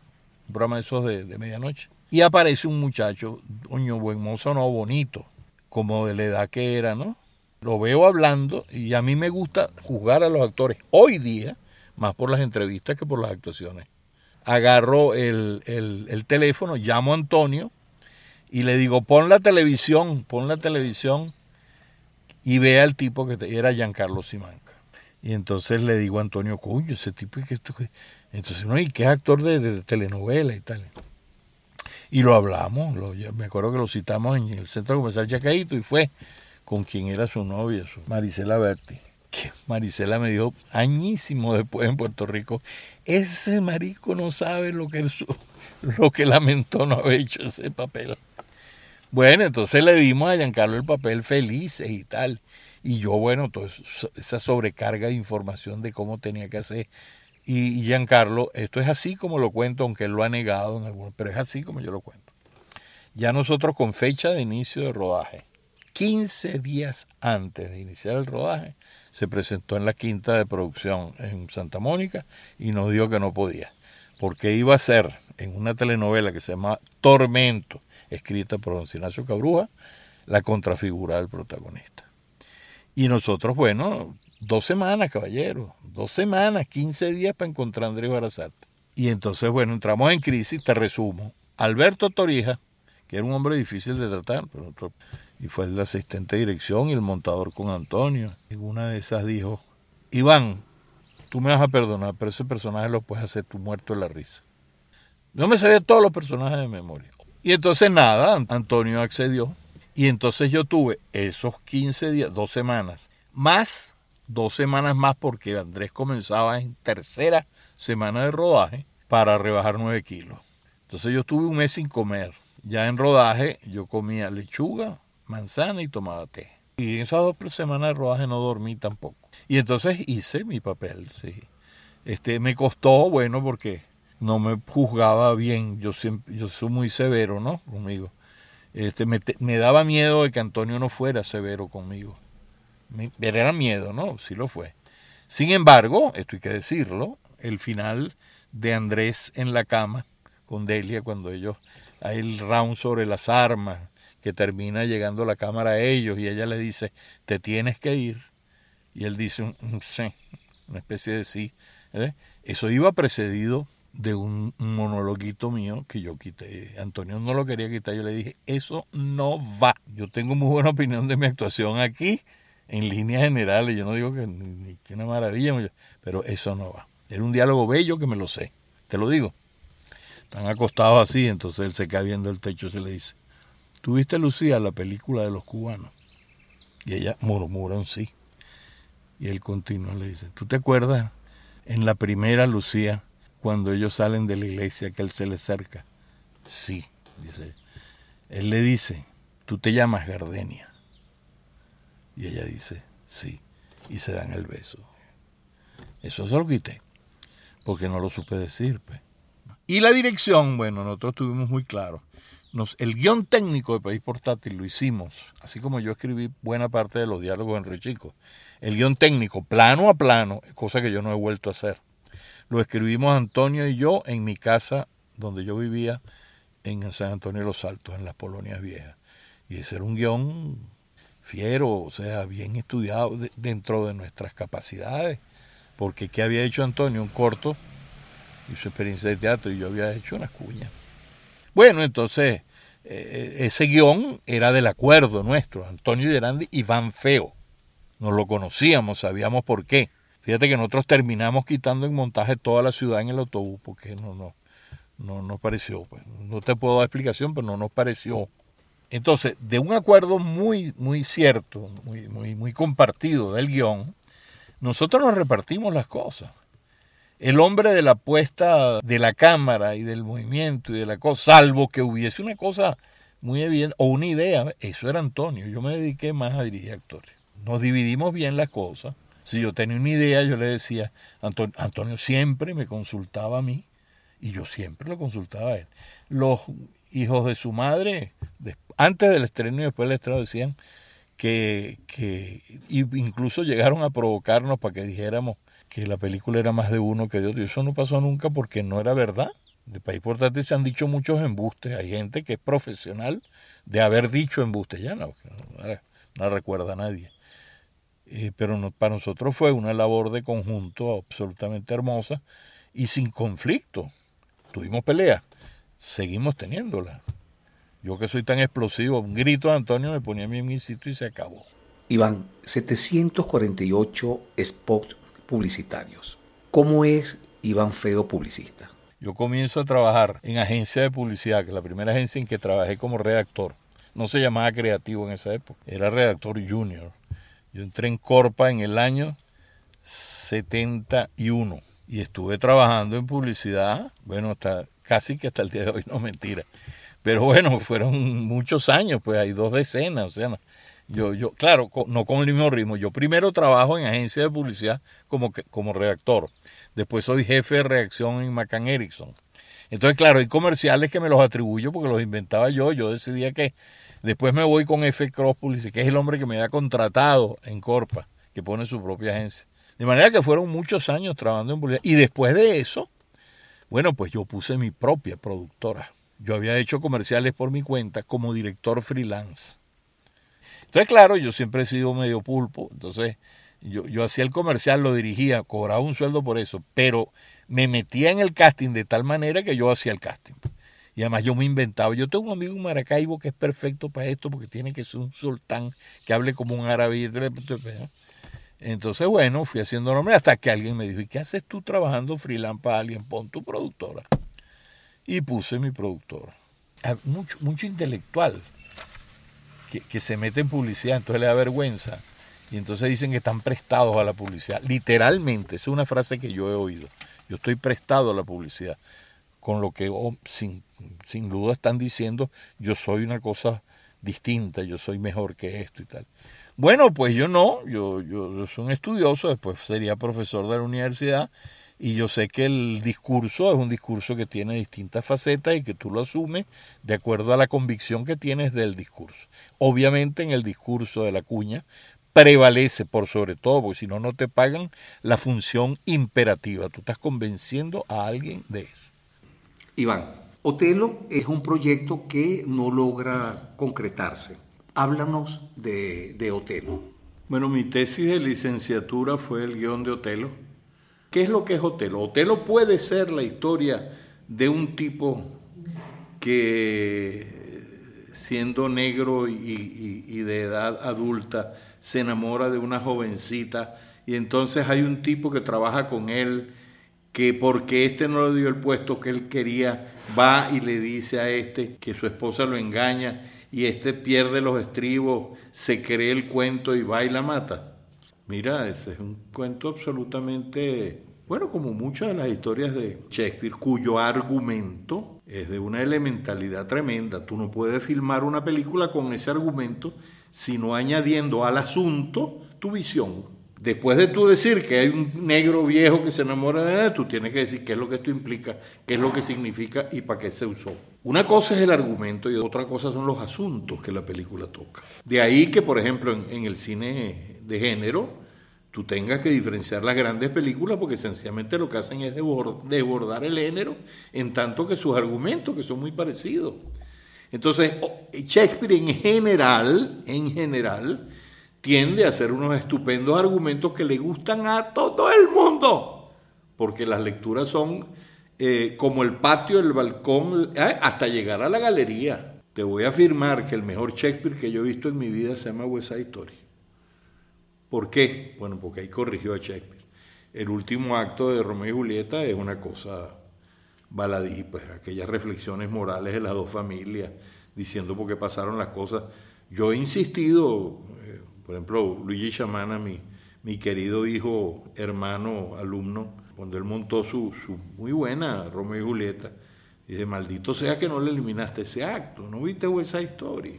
S3: un programa de esos de, medianoche. Y aparece un muchacho, doño buen mozo, no, bonito, como de la edad que era, ¿no? Lo veo hablando y a mí me gusta juzgar a los actores hoy día, más por las entrevistas que por las actuaciones. Agarro el, el teléfono, llamo a Antonio y le digo, pon la televisión, pon la televisión y ve al tipo que era Giancarlo Simanca. Y entonces le digo a Antonio, coño, ese tipo que esto Entonces, no, y que es actor de, telenovela y tal. Y lo hablamos, me acuerdo que lo citamos en el centro comercial Chacaito y fue con quien era su novia, su Marisela Berti. Que Marisela me dijo añísimo después en Puerto Rico, ese marico no sabe lo que, lo que lamentó no haber hecho ese papel. Bueno, entonces le dimos a Giancarlo el papel felices y tal. Y yo, bueno, toda esa sobrecarga de información de cómo tenía que hacer. Y Giancarlo, esto es así como lo cuento, aunque él lo ha negado en algunos, pero es así como yo lo cuento. Ya nosotros con fecha de inicio de rodaje, 15 días antes de iniciar el rodaje, se presentó en la quinta de producción en Santa Mónica y nos dijo que no podía, porque iba a ser en una telenovela que se llama Tormento, escrita por don Ignacio Cabruja, la contrafigura del protagonista. Y nosotros, bueno, dos semanas, caballero, dos semanas, 15 días para encontrar a Andrés Barazarte. Y entonces, bueno, entramos en crisis, te resumo. Alberto Torija, que era un hombre difícil de tratar, pero y fue el asistente de dirección y el montador con Antonio. Y una de esas dijo, Iván, tú me vas a perdonar, pero ese personaje lo puedes hacer tú muerto de la risa. Yo me sabía todos los personajes de memoria. Y entonces nada, Antonio accedió. Y entonces yo tuve esos 15 días, dos semanas, más dos semanas más porque Andrés comenzaba en tercera semana de rodaje para rebajar nueve kilos. Entonces yo tuve un mes sin comer. Ya en rodaje yo comía lechuga, manzana y tomaba té. Y en esas dos semanas de rodaje no dormí tampoco. Y entonces hice mi papel, sí. Este, me costó, bueno, porque no me juzgaba bien. Yo siempre, yo soy muy severo, ¿no? Conmigo. Este, me, me daba miedo de que Antonio no fuera severo conmigo. Me, era miedo, ¿no? Sí lo fue. Sin embargo, esto hay que decirlo, el final de Andrés en la cama con Delia, cuando ellos, hay el round sobre las armas, que termina llegando la cámara a ellos y ella le dice, te tienes que ir. Y él dice, un, sí, una especie de sí. ¿eh? Eso iba precedido de un, monologuito mío que yo quité. Antonio no lo quería quitar, yo le dije, eso no va. Yo tengo muy buena opinión de mi actuación aquí, en líneas generales, yo no digo que, ni, que una maravilla, pero eso no va. Era un diálogo bello que me lo sé, te lo digo. Están acostados así, entonces él se cae viendo el techo y se le dice, ¿tuviste Lucía la película de los cubanos? Y ella murmura un sí. Y él continúa, le dice, ¿tú te acuerdas en la primera Lucía, cuando ellos salen de la iglesia, que él se le acerca? Sí, dice. Él le dice, tú te llamas Gardenia. Y ella dice, sí, y se dan el beso. Eso se lo quité, porque no lo supe decir. Pues. Y la dirección, bueno, nosotros tuvimos muy claro. Nos, el guion técnico de País Portátil lo hicimos, así como yo escribí buena parte de los diálogos en Río Chico. El guion técnico, plano a plano, cosa que yo no he vuelto a hacer. Lo escribimos Antonio y yo en mi casa donde yo vivía en San Antonio de los Altos, en las Polonias Viejas. Y ese era un guion fiero, o sea, bien estudiado dentro de nuestras capacidades, porque ¿qué había hecho Antonio? Un corto y su experiencia de teatro, y yo había hecho unas cuñas. Bueno, entonces, eh, ese guion era del acuerdo nuestro, Antonio Derandi y Van Feo. Nos lo conocíamos, sabíamos por qué. Fíjate que nosotros terminamos quitando en montaje toda la ciudad en el autobús, porque no, no, no nos pareció. Pues. No te puedo dar explicación, pero no nos pareció entonces, de un acuerdo muy, muy cierto, muy, muy, compartido del guion, nosotros nos repartimos las cosas. El hombre de la puesta de la cámara y del movimiento y de la cosa, salvo que hubiese una cosa muy evidente o una idea, eso era Antonio. Yo me dediqué más a dirigir actores. Nos dividimos bien las cosas. Si yo tenía una idea, yo le decía, Antonio, Antonio siempre me consultaba a mí y yo siempre lo consultaba a él. Los hijos de su madre, antes del estreno y después del estreno, decían que, que incluso llegaron a provocarnos para que dijéramos que la película era más de uno que de otro. Y eso no pasó nunca porque no era verdad. De País Portátil se han dicho muchos embustes. Hay gente que es profesional de haber dicho embustes. Ya no, no, recuerda a nadie. Eh, pero para nosotros fue una labor de conjunto absolutamente hermosa y sin conflicto. Tuvimos peleas, seguimos teniéndola. Yo que soy tan explosivo, un grito de Antonio me ponía a mí en mi sitio y se acabó.
S2: Iván, 748 spots publicitarios. ¿Cómo es Iván Feo publicista?
S3: Yo comienzo a trabajar en agencia de publicidad, que es la primera agencia en que trabajé como redactor. No se llamaba creativo en esa época, era redactor junior. Yo entré en Corpa en el año 71 y estuve trabajando en publicidad, bueno, hasta casi que hasta el día de hoy, no mentira. Pero bueno, fueron muchos años, pues hay dos decenas, o sea, yo, yo, claro, no con el mismo ritmo. Yo primero trabajo en agencia de publicidad como, como redactor. Después soy jefe de redacción en McCann Erickson. Entonces, claro, hay comerciales que me los atribuyo porque los inventaba yo. Yo decidía que después me voy con F. Publicity, que es el hombre que me había contratado en Corpa, que pone su propia agencia. De manera que fueron muchos años trabajando en publicidad. Y después de eso, bueno, pues yo puse mi propia productora. Yo había hecho comerciales por mi cuenta como director freelance. Entonces, claro, yo siempre he sido medio pulpo, entonces yo, yo hacía el comercial, lo dirigía, cobraba un sueldo por eso, pero me metía en el casting de tal manera que yo hacía el casting. Y además yo me inventaba. Yo tengo un amigo en Maracaibo que es perfecto para esto porque tiene que ser un sultán que hable como un árabe. Entonces, bueno, fui haciendo nombre hasta que alguien me dijo, ¿y qué haces tú trabajando freelance para alguien? Pon tu productora. Y puse mi productora. mucho, mucho intelectual que, que se mete en publicidad, entonces le da vergüenza. Y entonces dicen que están prestados a la publicidad. Literalmente, es una frase que yo he oído. Yo estoy prestado a la publicidad. Con lo que oh, sin, sin duda están diciendo, yo soy una cosa distinta, yo soy mejor que esto y tal. Bueno, pues yo no, yo, yo, soy un estudioso, después sería profesor de la universidad y yo sé que el discurso es un discurso que tiene distintas facetas y que tú lo asumes de acuerdo a la convicción que tienes del discurso. Obviamente en el discurso de la cuña prevalece por sobre todo, porque si no, no te pagan la función imperativa. Tú estás convenciendo a alguien de eso.
S2: Iván, Otelo es un proyecto que no logra concretarse. Háblanos de, Otelo.
S3: Bueno, mi tesis de licenciatura fue el guion de Otelo. ¿Qué es lo que es Otelo? Otelo puede ser la historia de un tipo que siendo negro y, y de edad adulta se enamora de una jovencita y entonces hay un tipo que trabaja con él que porque este no le dio el puesto que él quería, va y le dice a este que su esposa lo engaña y este pierde los estribos, se cree el cuento y va y la mata. Mira, ese es un cuento absolutamente, bueno, como muchas de las historias de Shakespeare, cuyo argumento es de una elementalidad tremenda. Tú no puedes filmar una película con ese argumento sino añadiendo al asunto tu visión. Después de tú decir que hay un negro viejo que se enamora de él, tú tienes que decir qué es lo que esto implica, qué es lo que significa y para qué se usó. Una cosa es el argumento y otra cosa son los asuntos que la película toca. De ahí que, por ejemplo, en, el cine de género, tú tengas que diferenciar las grandes películas porque sencillamente lo que hacen es desbordar el género en tanto que sus argumentos, que son muy parecidos. Entonces, Shakespeare en general, en general, tiende a hacer unos estupendos argumentos que le gustan a todo el mundo, porque las lecturas son eh, como el patio, el balcón, eh, hasta llegar a la galería. Te voy a afirmar que el mejor Shakespeare que yo he visto en mi vida se llama West Side. ¿Por qué? Bueno, porque ahí corrigió a Shakespeare. El último acto de Romeo y Julieta es una cosa baladí, pues aquellas reflexiones morales de las dos familias, diciendo por qué pasaron las cosas. Yo he insistido, eh, por ejemplo, Luigi Chamana, mi, mi querido hijo, hermano, alumno, cuando él montó su, su muy buena Romeo y Julieta, dice, maldito sea que no le eliminaste ese acto, ¿no viste esa historia?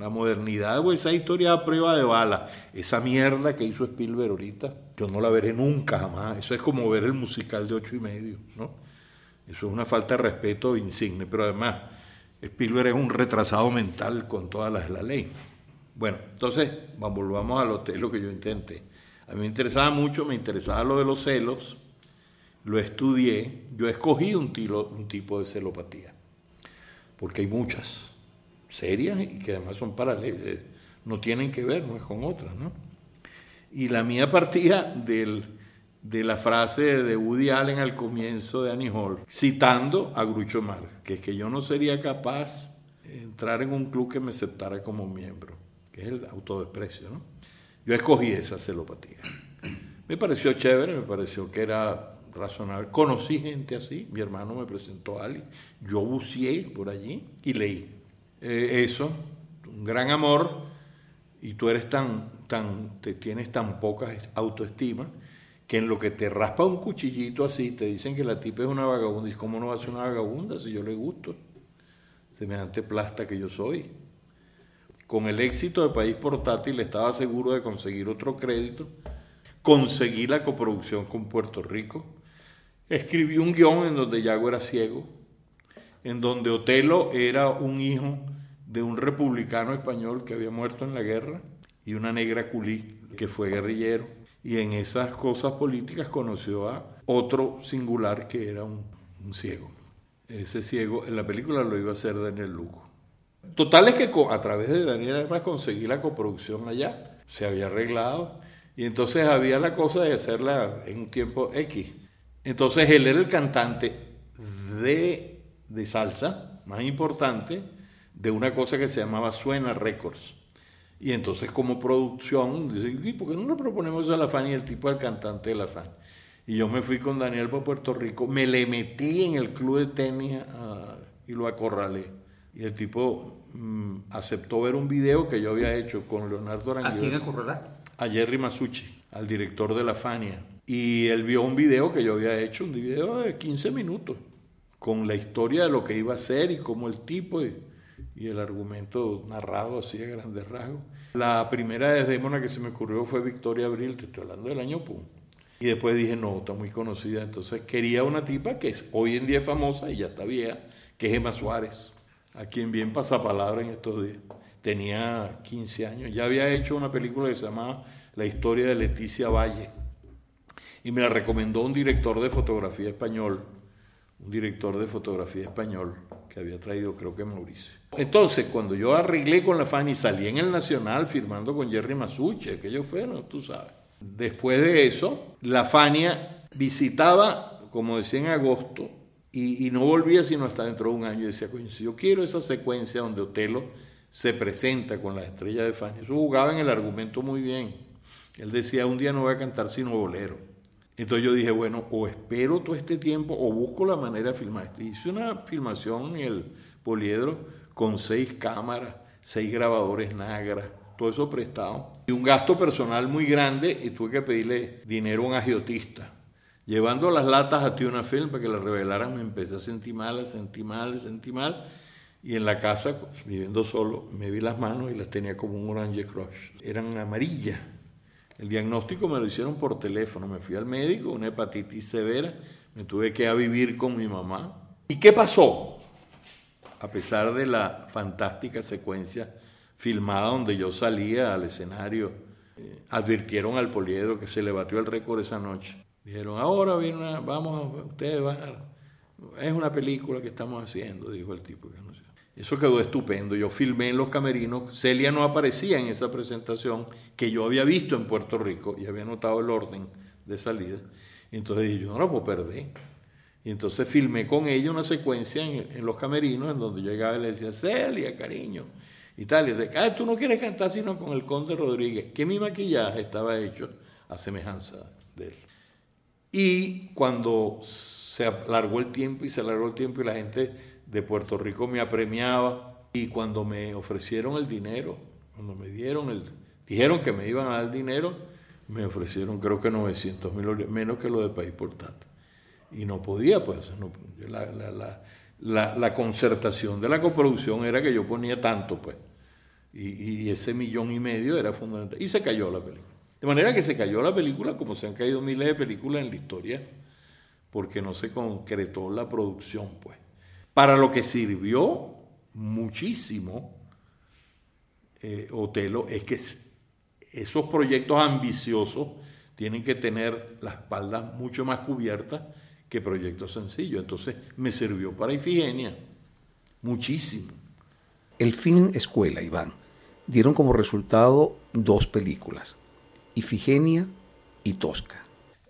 S3: La modernidad de esa historia a prueba de bala. Esa mierda que hizo Spielberg ahorita, yo no la veré nunca jamás. Eso es como ver el musical de ocho y medio, ¿no? Eso es una falta de respeto insigne, pero además Spielberg es un retrasado mental con todas las la ley. Bueno, entonces volvamos al hotel, lo que yo intenté. A mí me interesaba mucho, me interesaba lo de los celos, lo estudié, yo escogí un, tipo de celopatía, porque hay muchas serias y que además son paralelas, eh, no tienen que ver, es con otras, ¿no? Y la mía partía del de la frase de Woody Allen al comienzo de Annie Hall, citando a Grucho Marx, que es que yo no sería capaz de entrar en un club que me aceptara como miembro, es el autodesprecio. ¿no? Yo escogí esa celopatía. Me pareció chévere, me pareció que era razonable. Conocí gente así, mi hermano me presentó a alguien, yo buceé por allí y leí. Eh, eso, un gran amor, y tú eres tan, tan, te tienes tan poca autoestima que en lo que te raspa un cuchillito así, te dicen que la tipa es una vagabunda. ¿Y cómo no va a ser una vagabunda si yo le gusto? Semejante plasta que yo soy. Con el éxito de País Portátil estaba seguro de conseguir otro crédito. Conseguí la coproducción con Puerto Rico. Escribí un guion en donde Yago era ciego, en donde Otelo era un hijo de un republicano español que había muerto en la guerra y una negra culí que fue guerrillero y en esas cosas políticas conoció a otro singular que era un, ciego. Ese ciego en la película lo iba a hacer Daniel Lugo. Total es que a través de Daniel además conseguí la coproducción allá, se había arreglado y entonces había la cosa de hacerla en un tiempo X. Entonces él era el cantante de, de salsa más importante de una cosa que se llamaba Suena Records. Y entonces como producción, dicen, ¿y por qué no le proponemos a la FAN y el tipo del cantante de la FAN? Y yo me fui con Daniel para Puerto Rico, me le metí en el club de tenis ah, y lo acorralé Y el tipo mm, aceptó ver un video que yo había hecho con Leonardo Aranguiz.
S2: ¿A quién acorralaste?
S3: A Jerry Masucci, al director de la Fania. Y él vio un video que yo había hecho, un video de 15 minutos, con la historia de lo que iba a hacer y cómo el tipo y, y el argumento narrado así a grandes rasgos. La primera Desdémona que se me ocurrió fue Victoria Abril, te estoy hablando del año pum. Y después dije, no, está muy conocida. Entonces quería una tipa que es, hoy en día es famosa y ya está vieja, que es Emma Suárez, a quien bien pasa palabra en estos días. Tenía 15 años, ya había hecho una película que se llamaba La historia de Leticia Valle. Y me la recomendó un director de fotografía español, un director de fotografía español que había traído creo que Mauricio. Entonces, cuando yo arreglé con la Fanny, salí en el Nacional firmando con Jerry Masucci, aquello fue, no, tú sabes. Después de eso, la Fania visitaba, como decía en agosto, y, no volvía sino hasta dentro de un año. Y decía, coño, si yo quiero esa secuencia donde Otelo se presenta con las estrellas de Fania, eso jugaba en el argumento muy bien. Él decía, un día no voy a cantar sino bolero. Entonces yo dije, bueno, o espero todo este tiempo o busco la manera de filmar. Hice una filmación en el poliedro con seis cámaras, seis grabadores Nagra, todo eso prestado. Y un gasto personal muy grande y tuve que pedirle dinero a un agiotista. Llevando las latas a Tiona Film para que las revelaran, me empecé a sentir mal, a sentir mal, a sentir mal. Y en la casa, viviendo solo, me vi las manos y las tenía como un Orange Crush. Eran amarillas. El diagnóstico me lo hicieron por teléfono. Me fui al médico, una hepatitis severa. Me tuve que vivir con mi mamá. ¿Y qué pasó? A pesar de la fantástica secuencia filmada donde yo salía al escenario, eh, advirtieron al poliedro que se le batió el récord esa noche. Dijeron, ahora viene una, vamos, ustedes van a, es una película que estamos haciendo, dijo el tipo. Eso quedó estupendo. Yo filmé en los camerinos. Celia no aparecía en esa presentación que yo había visto en Puerto Rico y había notado el orden de salida. entonces dije, yo no lo puedo perder. Y entonces filmé con ella una secuencia en, en, los camerinos en donde llegaba y le decía, Celia, cariño, y tal. Y de, ah, tú no quieres cantar sino con el Conde Rodríguez, que mi maquillaje estaba hecho a semejanza de él. Y cuando se alargó el tiempo y se alargó el tiempo y la gente de Puerto Rico me apremiaba y cuando me ofrecieron el dinero, cuando me dieron el, dijeron que me iban a dar dinero, me ofrecieron creo que 900 mil menos que lo de país portátil. Y no podía, pues, la, la, la, la, concertación de la coproducción era que yo ponía tanto, pues. Y, ese millón y medio era fundamental. Y se cayó la película. De manera que se cayó la película, como se han caído miles de películas en la historia, porque no se concretó la producción, pues. Para lo que sirvió muchísimo eh, Otelo es que esos proyectos ambiciosos tienen que tener las espaldas mucho más cubiertas que proyectos sencillos. Entonces me sirvió para Ifigenia muchísimo.
S2: El film Escuela, Iván, dieron como resultado dos películas, Ifigenia y Tosca.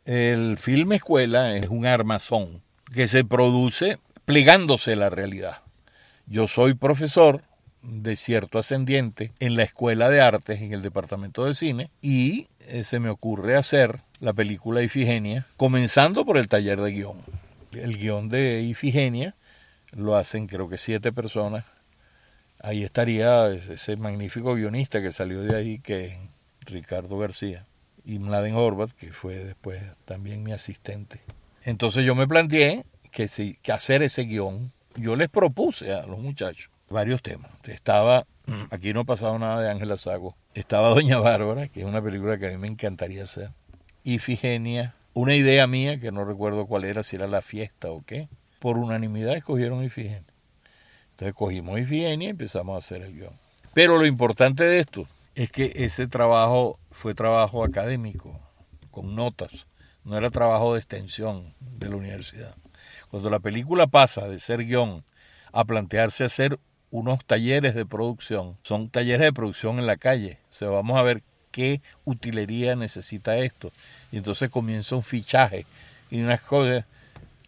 S3: El film Escuela es un armazón que se produce plegándose la realidad. Yo soy profesor de cierto ascendiente en la Escuela de Artes en el Departamento de Cine y eh, se me ocurre hacer la película Ifigenia, comenzando por el taller de guion. El guion de Ifigenia lo hacen creo que siete personas ahí estaría ese magnífico guionista que salió de ahí, que Ricardo García, y Mladen Horvath, que fue después también mi asistente. Entonces yo me planteé que, si, que hacer ese guion, yo les propuse a los muchachos varios temas. Estaba, aquí no ha pasado nada de Ángela Sago, estaba Doña Bárbara, que es una película que a mí me encantaría hacer, Ifigenia, una idea mía que no recuerdo cuál era, si era la fiesta o qué, por unanimidad escogieron Ifigenia. Entonces cogimos Ifigenia y empezamos a hacer el guion. Pero lo importante de esto es que ese trabajo fue trabajo académico, con notas, no era trabajo de extensión de la universidad. Cuando la película pasa de ser guion a plantearse hacer unos talleres de producción, son talleres de producción en la calle. O sea, vamos a ver qué utilería necesita esto. Y entonces comienza un fichaje y unas cosas.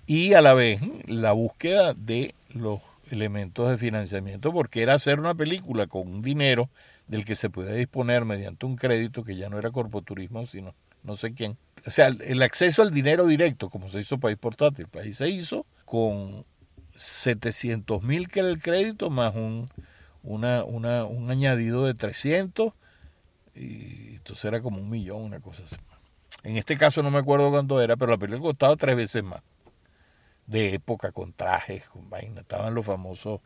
S3: Y a la vez la búsqueda de los elementos de financiamiento porque era hacer una película con un dinero del que se puede disponer mediante un crédito que ya no era corpoturismo, sino no sé quién. O sea, el acceso al dinero directo, como se hizo País Portátil. El país se hizo con 700 mil que era el crédito más un, una, una, un añadido de 300 y entonces era como un millón, una cosa así. En este caso no me acuerdo cuánto era, pero la película costaba tres veces más. De época, con trajes, con vaina. Estaban los famosos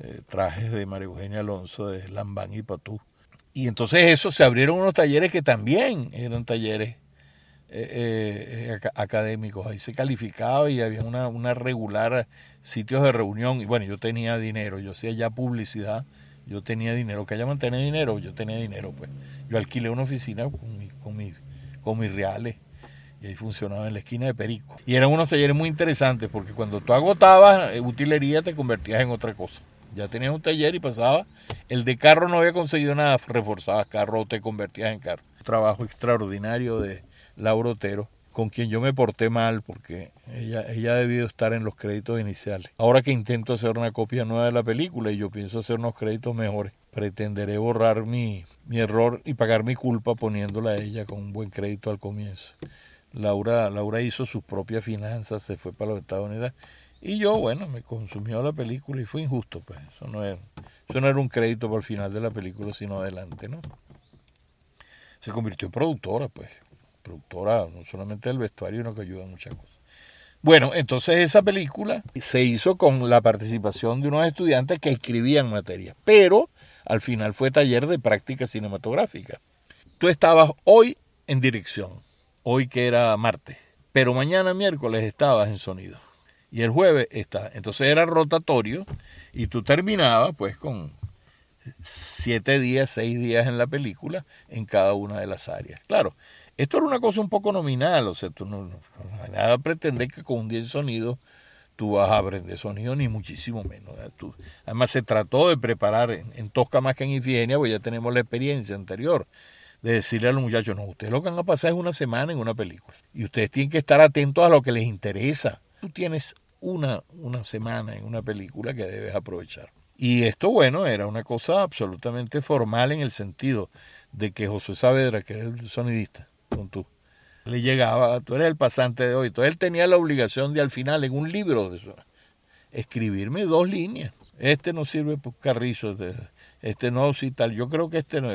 S3: eh, trajes de María Eugenia Alonso, de Lambán y Patú. Y entonces eso, se abrieron unos talleres que también eran talleres eh, eh, académicos. Ahí se calificaba y había una, una regular sitios de reunión. Y bueno, yo tenía dinero, yo hacía ya publicidad, yo tenía dinero. Que haya mantener dinero, yo tenía dinero. pues Yo alquilé una oficina con, mi, con, mi, con mis reales y ahí funcionaba en la esquina de Perico. Y eran unos talleres muy interesantes porque cuando tú agotabas utilería te convertías en otra cosa. Ya tenías un taller y pasaba. El de carro no había conseguido nada, reforzabas carro te convertías en carro. trabajo extraordinario de Laura Otero, con quien yo me porté mal porque ella, ella ha debido estar en los créditos iniciales. Ahora que intento hacer una copia nueva de la película y yo pienso hacer unos créditos mejores, pretenderé borrar mi, mi error y pagar mi culpa poniéndola a ella con un buen crédito al comienzo. Laura, Laura hizo sus propias finanzas, se fue para los Estados Unidos y yo, bueno, me consumió la película y fue injusto, pues. Eso no era, eso no era un crédito para el final de la película, sino adelante, ¿no? Se convirtió en productora, pues. Productora no solamente del vestuario, sino que ayuda a muchas cosas. Bueno, entonces esa película se hizo con la participación de unos estudiantes que escribían materia, pero al final fue taller de práctica cinematográfica. Tú estabas hoy en dirección, hoy que era martes, pero mañana miércoles estabas en sonido y el jueves está. Entonces era rotatorio y tú terminabas pues con siete días, seis días en la película en cada una de las áreas. Claro, esto era una cosa un poco nominal, o sea, tú no, nada pretender que con un día en sonido tú vas a aprender sonido, ni muchísimo menos. Además se trató de preparar en, Tosca más que en Ifigenia, pues ya tenemos la experiencia anterior de decirle a los muchachos, no, ustedes lo que van a pasar es una semana en una película y ustedes tienen que estar atentos a lo que les interesa. Tú tienes una, una semana en una película que debes aprovechar. Y esto, bueno, era una cosa absolutamente formal en el sentido de que José Saavedra, que era el sonidista, con tú, le llegaba, tú eres el pasante de hoy. Entonces él tenía la obligación de al final, en un libro de eso, escribirme dos líneas. Este no sirve por carrizo, este no, si tal. Yo creo que este no,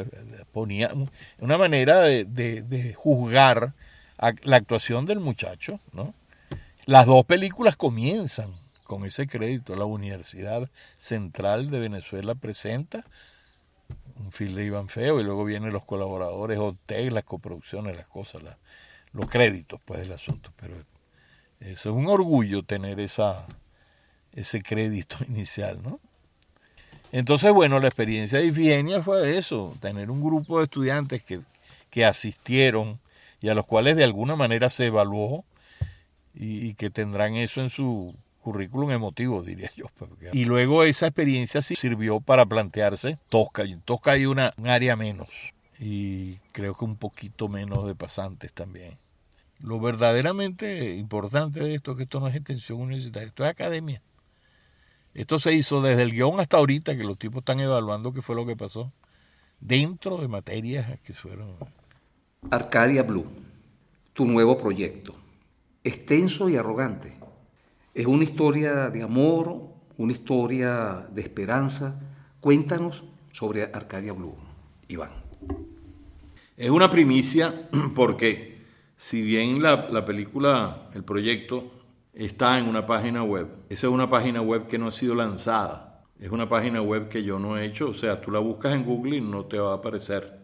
S3: ponía una manera de, de, de juzgar la actuación del muchacho, ¿no? Las dos películas comienzan con ese crédito. La Universidad Central de Venezuela presenta un film de Iván Feo y luego vienen los colaboradores, hotel, las coproducciones, las cosas, los créditos pues del asunto. Pero eso es un orgullo tener esa, ese crédito inicial, ¿no? Entonces, bueno, la experiencia de Ifigenia fue eso, tener un grupo de estudiantes que, que asistieron y a los cuales de alguna manera se evaluó y, que tendrán eso en su currículum emotivo, diría yo. Y luego esa experiencia sí sirvió para plantearse Tosca. En Tosca hay una, un área menos y creo que un poquito menos de pasantes también. Lo verdaderamente importante de esto es que esto no es extensión universitaria, esto es academia. Esto se hizo desde el guion hasta ahorita, que los tipos están evaluando qué fue lo que pasó, dentro de materias que fueron...
S2: Arcadia Blue, tu nuevo proyecto extenso y arrogante. Es una historia de amor, una historia de esperanza. Cuéntanos sobre Arcadia Blue, Iván.
S3: Es una primicia porque si bien la, la, película, el proyecto, está en una página web, esa es una página web que no ha sido lanzada. Es una página web que yo no he hecho, o sea, tú la buscas en Google y no te va a aparecer.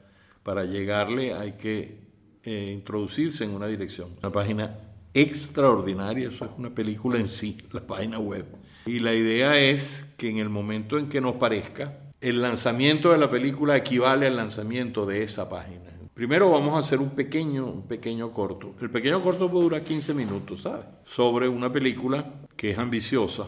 S3: Para llegarle hay que eh, introducirse en una dirección. Una página extraordinaria, eso es una película en sí, la página web. Y la idea es que en el momento en que nos parezca, el lanzamiento de la película equivale al lanzamiento de esa página. Primero vamos a hacer un pequeño, un pequeño corto. El pequeño corto puede durar 15 minutos, ¿sabes? Sobre una película que es ambiciosa,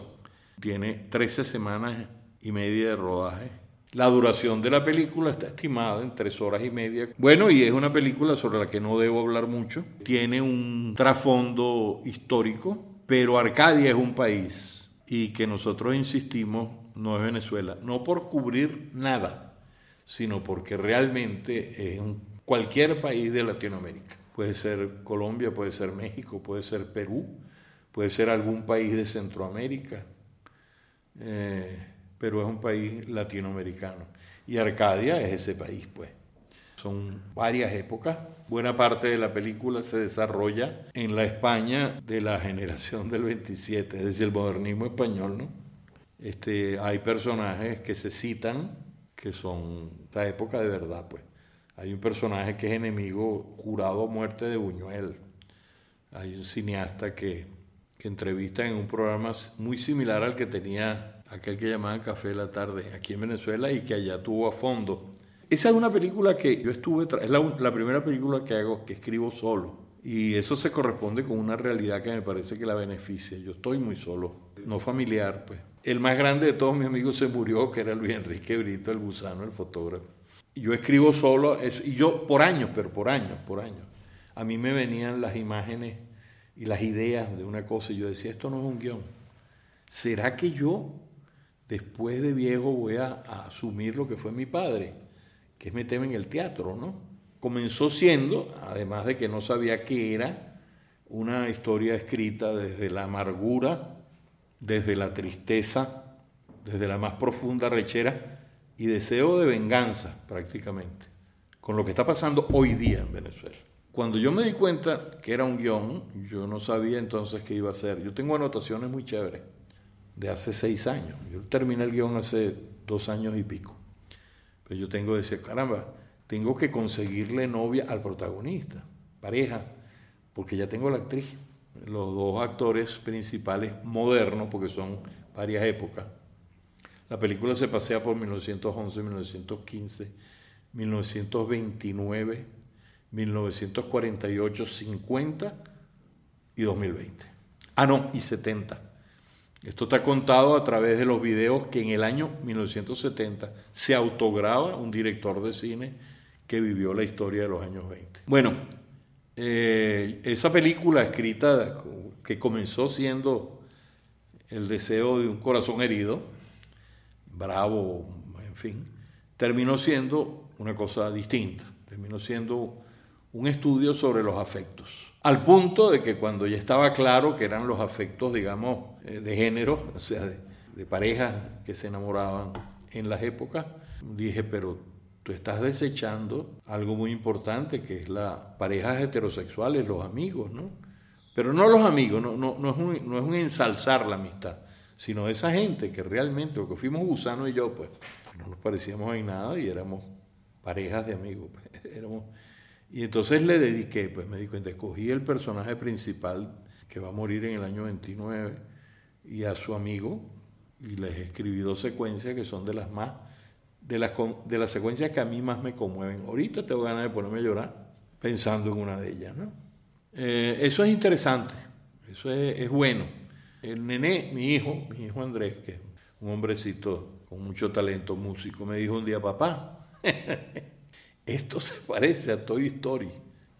S3: tiene 13 semanas y media de rodaje la duración de la película está estimada en tres horas y media. Bueno, y es una película sobre la que no debo hablar mucho. Tiene un trasfondo histórico, pero Arcadia es un país y que nosotros insistimos no es Venezuela, no por cubrir nada, sino porque realmente es cualquier país de Latinoamérica. Puede ser Colombia, puede ser México, puede ser Perú, puede ser algún país de Centroamérica, eh, pero es un país latinoamericano. Y Arcadia es ese país, pues. Son varias épocas. Buena parte de la película se desarrolla en la España de la generación del 27, es decir, el modernismo español, ¿no? Este, hay personajes que se citan que son esta época de verdad, pues. Hay un personaje que es enemigo jurado a muerte de Buñuel. Hay un cineasta que, que entrevista en un programa muy similar al que tenía aquel que llamaban Café de la Tarde aquí en Venezuela y que allá tuvo a fondo. Esa es una película que yo estuve, es la, primera película que hago, que escribo solo. Y eso se corresponde con una realidad que me parece que la beneficia. Yo estoy muy solo, no familiar, pues. El más grande de todos mis amigos se murió, que era Luis Enrique Brito, el gusano, el fotógrafo. Yo escribo solo, eso, y yo por años, pero por años, por años. A mí me venían las imágenes y las ideas de una cosa y yo decía, esto no es un guion. ¿Será que yo, después de viejo, voy a, asumir lo que fue mi padre? Que es meterme en el teatro, ¿no? Comenzó siendo, además de que no sabía qué era, una historia escrita desde la amargura, desde la tristeza, desde la más profunda rechera y deseo de venganza prácticamente, con lo que está pasando hoy día en Venezuela. Cuando yo me di cuenta que era un guion, yo no sabía entonces qué iba a hacer. Yo tengo anotaciones muy chéveres de hace seis años. Yo terminé el guion hace dos años y pico. Pero yo tengo que decir, caramba, tengo que conseguirle novia al protagonista, pareja, porque ya tengo la actriz. Los dos actores principales modernos, porque son varias épocas, la película se pasea por 1911, 1915, 1929, 1948, 50 y 2020. Ah, no, y 70. Esto está contado a través de los videos que en el año 1970 se autograba un director de cine que vivió la historia de los años 20. Bueno, eh, esa película escrita que comenzó siendo el deseo de un corazón herido, bravo, en fin, terminó siendo una cosa distinta, terminó siendo un estudio sobre los afectos. Al punto de que cuando ya estaba claro que eran los afectos, digamos, eh, de género, o sea, de, parejas que se enamoraban en las épocas, dije, pero tú estás desechando algo muy importante que es las parejas heterosexuales, los amigos, ¿no? Pero no los amigos, no, no, no, es un, no es un ensalzar la amistad, sino esa gente que realmente, lo que fuimos Gusano y yo, pues, no nos parecíamos en nada y éramos parejas de amigos. Pues, éramos, y entonces le dediqué, pues me di escogí el personaje principal que va a morir en el año 29 y a su amigo y les escribí dos secuencias que son de las más, de las, de las secuencias que a mí más me conmueven. Ahorita tengo ganas de ponerme a llorar pensando en una de ellas, ¿no? Eh, eso es interesante, eso es, es bueno el nené, mi hijo, mi hijo Andrés, que es un hombrecito con mucho talento músico, me dijo un día, papá, esto se parece a Toy Story.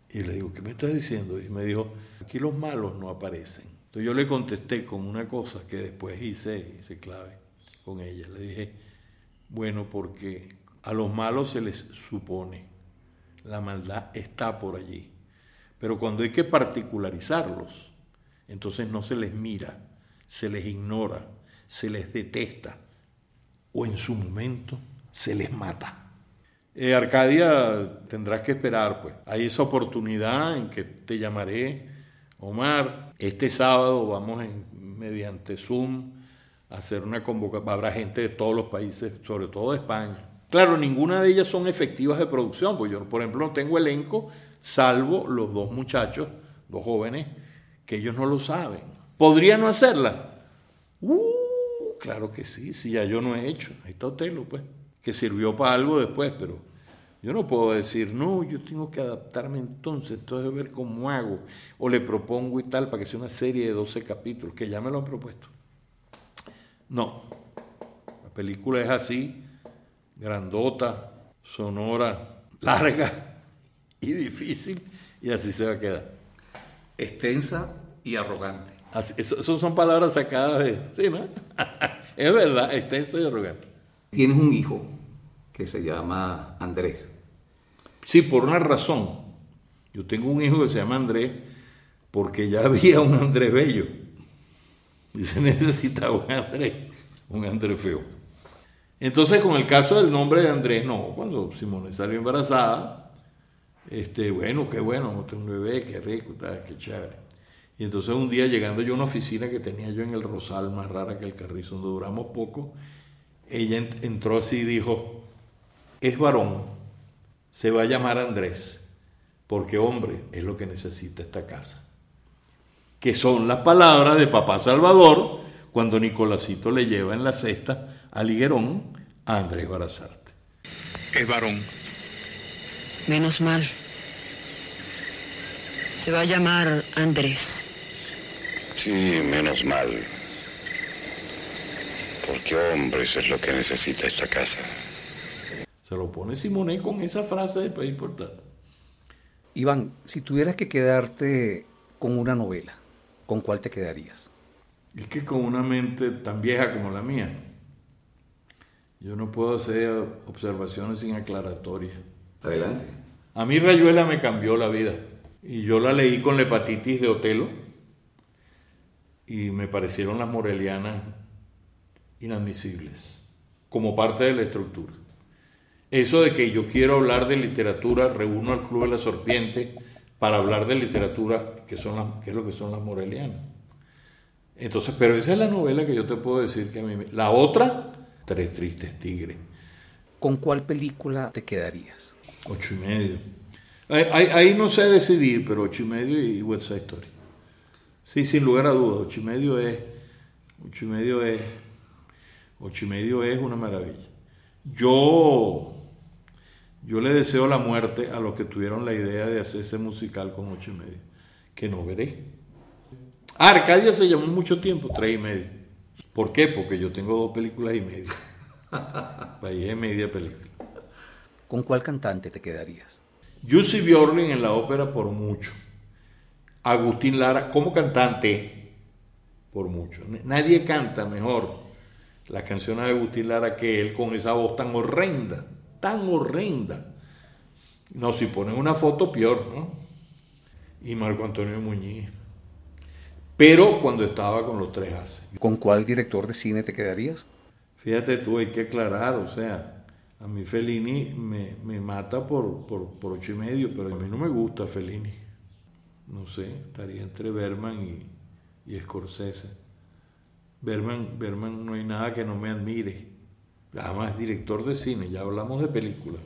S3: Y le digo, ¿qué me estás diciendo? Y me dijo, aquí los malos no aparecen. Entonces yo le contesté con una cosa que después hice, hice clave con ella. Le dije, bueno, porque a los malos se les supone, la maldad está por allí. Pero cuando hay que particularizarlos, entonces no se les mira, se les ignora, se les detesta o en su momento se les mata. Eh, Arcadia tendrás que esperar, pues. Hay esa oportunidad en que te llamaré, Omar. Este sábado vamos en, mediante Zoom a hacer una convocatoria. Habrá gente de todos los países, sobre todo de España. Claro, ninguna de ellas son efectivas de producción, pues yo, por ejemplo, no tengo elenco, salvo los dos muchachos, dos jóvenes, que ellos no lo saben. ¿Podría no hacerla? Uh, claro que sí, si ya yo no he hecho. Ahí está Otelo, pues, que sirvió para algo después, pero yo no puedo decir, no, yo tengo que adaptarme entonces, entonces ver cómo hago, o le propongo y tal, para que sea una serie de 12 capítulos, que ya me lo han propuesto. No, la película es así, grandota, sonora, larga y difícil, y así se va a quedar.
S2: Extensa y arrogante.
S3: Esas son palabras sacadas de... Sí, ¿no? es verdad, extenso y arrogante.
S2: Tienes un hijo que se llama Andrés.
S3: Sí, por una razón. Yo tengo un hijo que se llama Andrés porque ya había un Andrés Bello. Y se necesitaba un Andrés. un Andrés feo. Entonces, con el caso del nombre de Andrés, no, cuando Simone salió embarazada, este, bueno, qué bueno, tengo un bebé, qué rico, qué chévere. Y entonces un día llegando yo a una oficina que tenía yo en el Rosal, más rara que el Carrizo, donde duramos poco, ella entró así y dijo, es varón, se va a llamar Andrés, porque hombre es lo que necesita esta casa. Que son las palabras de papá Salvador cuando Nicolásito le lleva en la cesta al higuerón a Andrés Barazarte.
S4: Es varón.
S5: Menos mal. Se va a llamar Andrés.
S1: Sí, menos mal. Porque hombres es lo que necesita esta casa.
S3: Se lo pone Simonet con esa frase de país portal.
S2: Iván, si tuvieras que quedarte con una novela, ¿con cuál te quedarías?
S3: Es que con una mente tan vieja como la mía, yo no puedo hacer observaciones sin aclaratoria.
S2: Adelante.
S3: A mí Rayuela me cambió la vida. Y yo la leí con la hepatitis de Otelo y me parecieron las morelianas inadmisibles, como parte de la estructura. Eso de que yo quiero hablar de literatura, reúno al Club de la Serpiente para hablar de literatura, que, son las, que es lo que son las morelianas. Entonces, pero esa es la novela que yo te puedo decir que a mí... La otra, Tres Tristes Tigres.
S2: ¿Con cuál película te quedarías?
S3: Ocho y medio. Ahí, no sé decidir, pero ocho y medio y West Side Story. Sí, sin lugar a dudas, ocho y medio es, ocho y medio es, ocho y medio es una maravilla. Yo, yo le deseo la muerte a los que tuvieron la idea de hacer ese musical con ocho y medio, que no veré. Ah, Arcadia se llamó mucho tiempo, tres y medio. ¿Por qué? Porque yo tengo dos películas y media. País y media película.
S2: ¿Con cuál cantante te quedarías?
S3: Jussi Björling en la ópera por mucho. Agustín Lara como cantante por mucho. Nadie canta mejor las canciones de Agustín Lara que él con esa voz tan horrenda, tan horrenda. No, si ponen una foto peor, ¿no? Y Marco Antonio Muñiz. Pero cuando estaba con los tres haces.
S2: ¿Con cuál director de cine te quedarías?
S3: Fíjate tú, hay que aclarar, o sea, a mí Fellini me, mata por, por, por, ocho y medio, pero a mí no me gusta Fellini. No sé, estaría entre Berman y, y Scorsese. Berman, Berman no hay nada que no me admire. Además es director de cine, ya hablamos de películas.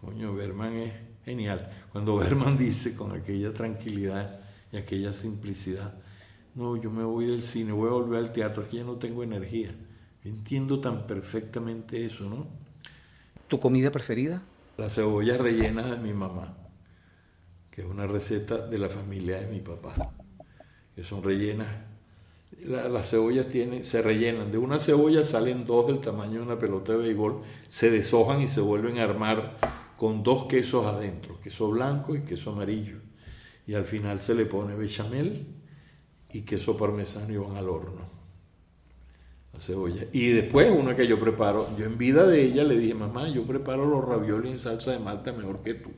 S3: Coño, Berman es genial. Cuando Berman dice con aquella tranquilidad y aquella simplicidad, no, yo me voy del cine, voy a volver al teatro, aquí ya no tengo energía. entiendo tan perfectamente eso, ¿no?
S2: ¿Tu comida preferida?
S3: La cebolla rellena de mi mamá, que es una receta de la familia de mi papá, que son rellenas. Las cebollas tienen, se rellenan. De una cebolla salen dos del tamaño de una pelota de béisbol, se deshojan y se vuelven a armar con dos quesos adentro, queso blanco y queso amarillo. Y al final se le pone bechamel y queso parmesano y van al horno cebolla. Y después una que yo preparo, yo en vida de ella le dije, mamá, yo preparo los ravioli en salsa de malta mejor que tú.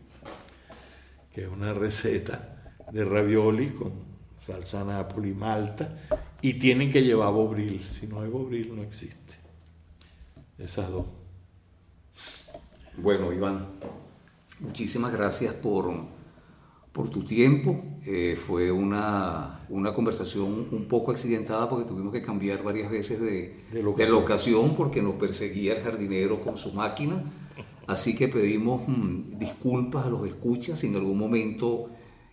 S3: Que es una receta de ravioli con salsa Napoli malta. Y tienen que llevar bobril. Si no hay bobril no existe. Esas dos.
S2: Bueno, Iván, muchísimas gracias por por tu tiempo. Eh, fue una, una, conversación un poco accidentada porque tuvimos que cambiar varias veces de, de, locación. porque nos perseguía el jardinero con su máquina. Así que pedimos mm, disculpas a los escuchas si en algún momento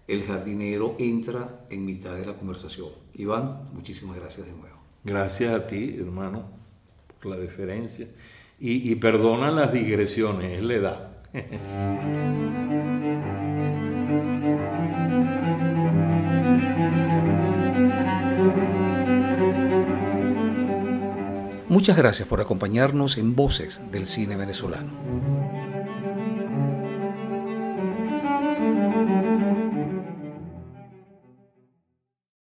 S2: el jardinero entra en mitad de la conversación. Iván, muchísimas gracias de nuevo.
S3: Gracias a ti, hermano, por la deferencia. Y, y perdona las digresiones, es la edad.
S2: Muchas gracias por acompañarnos en Voces del Cine Venezolano.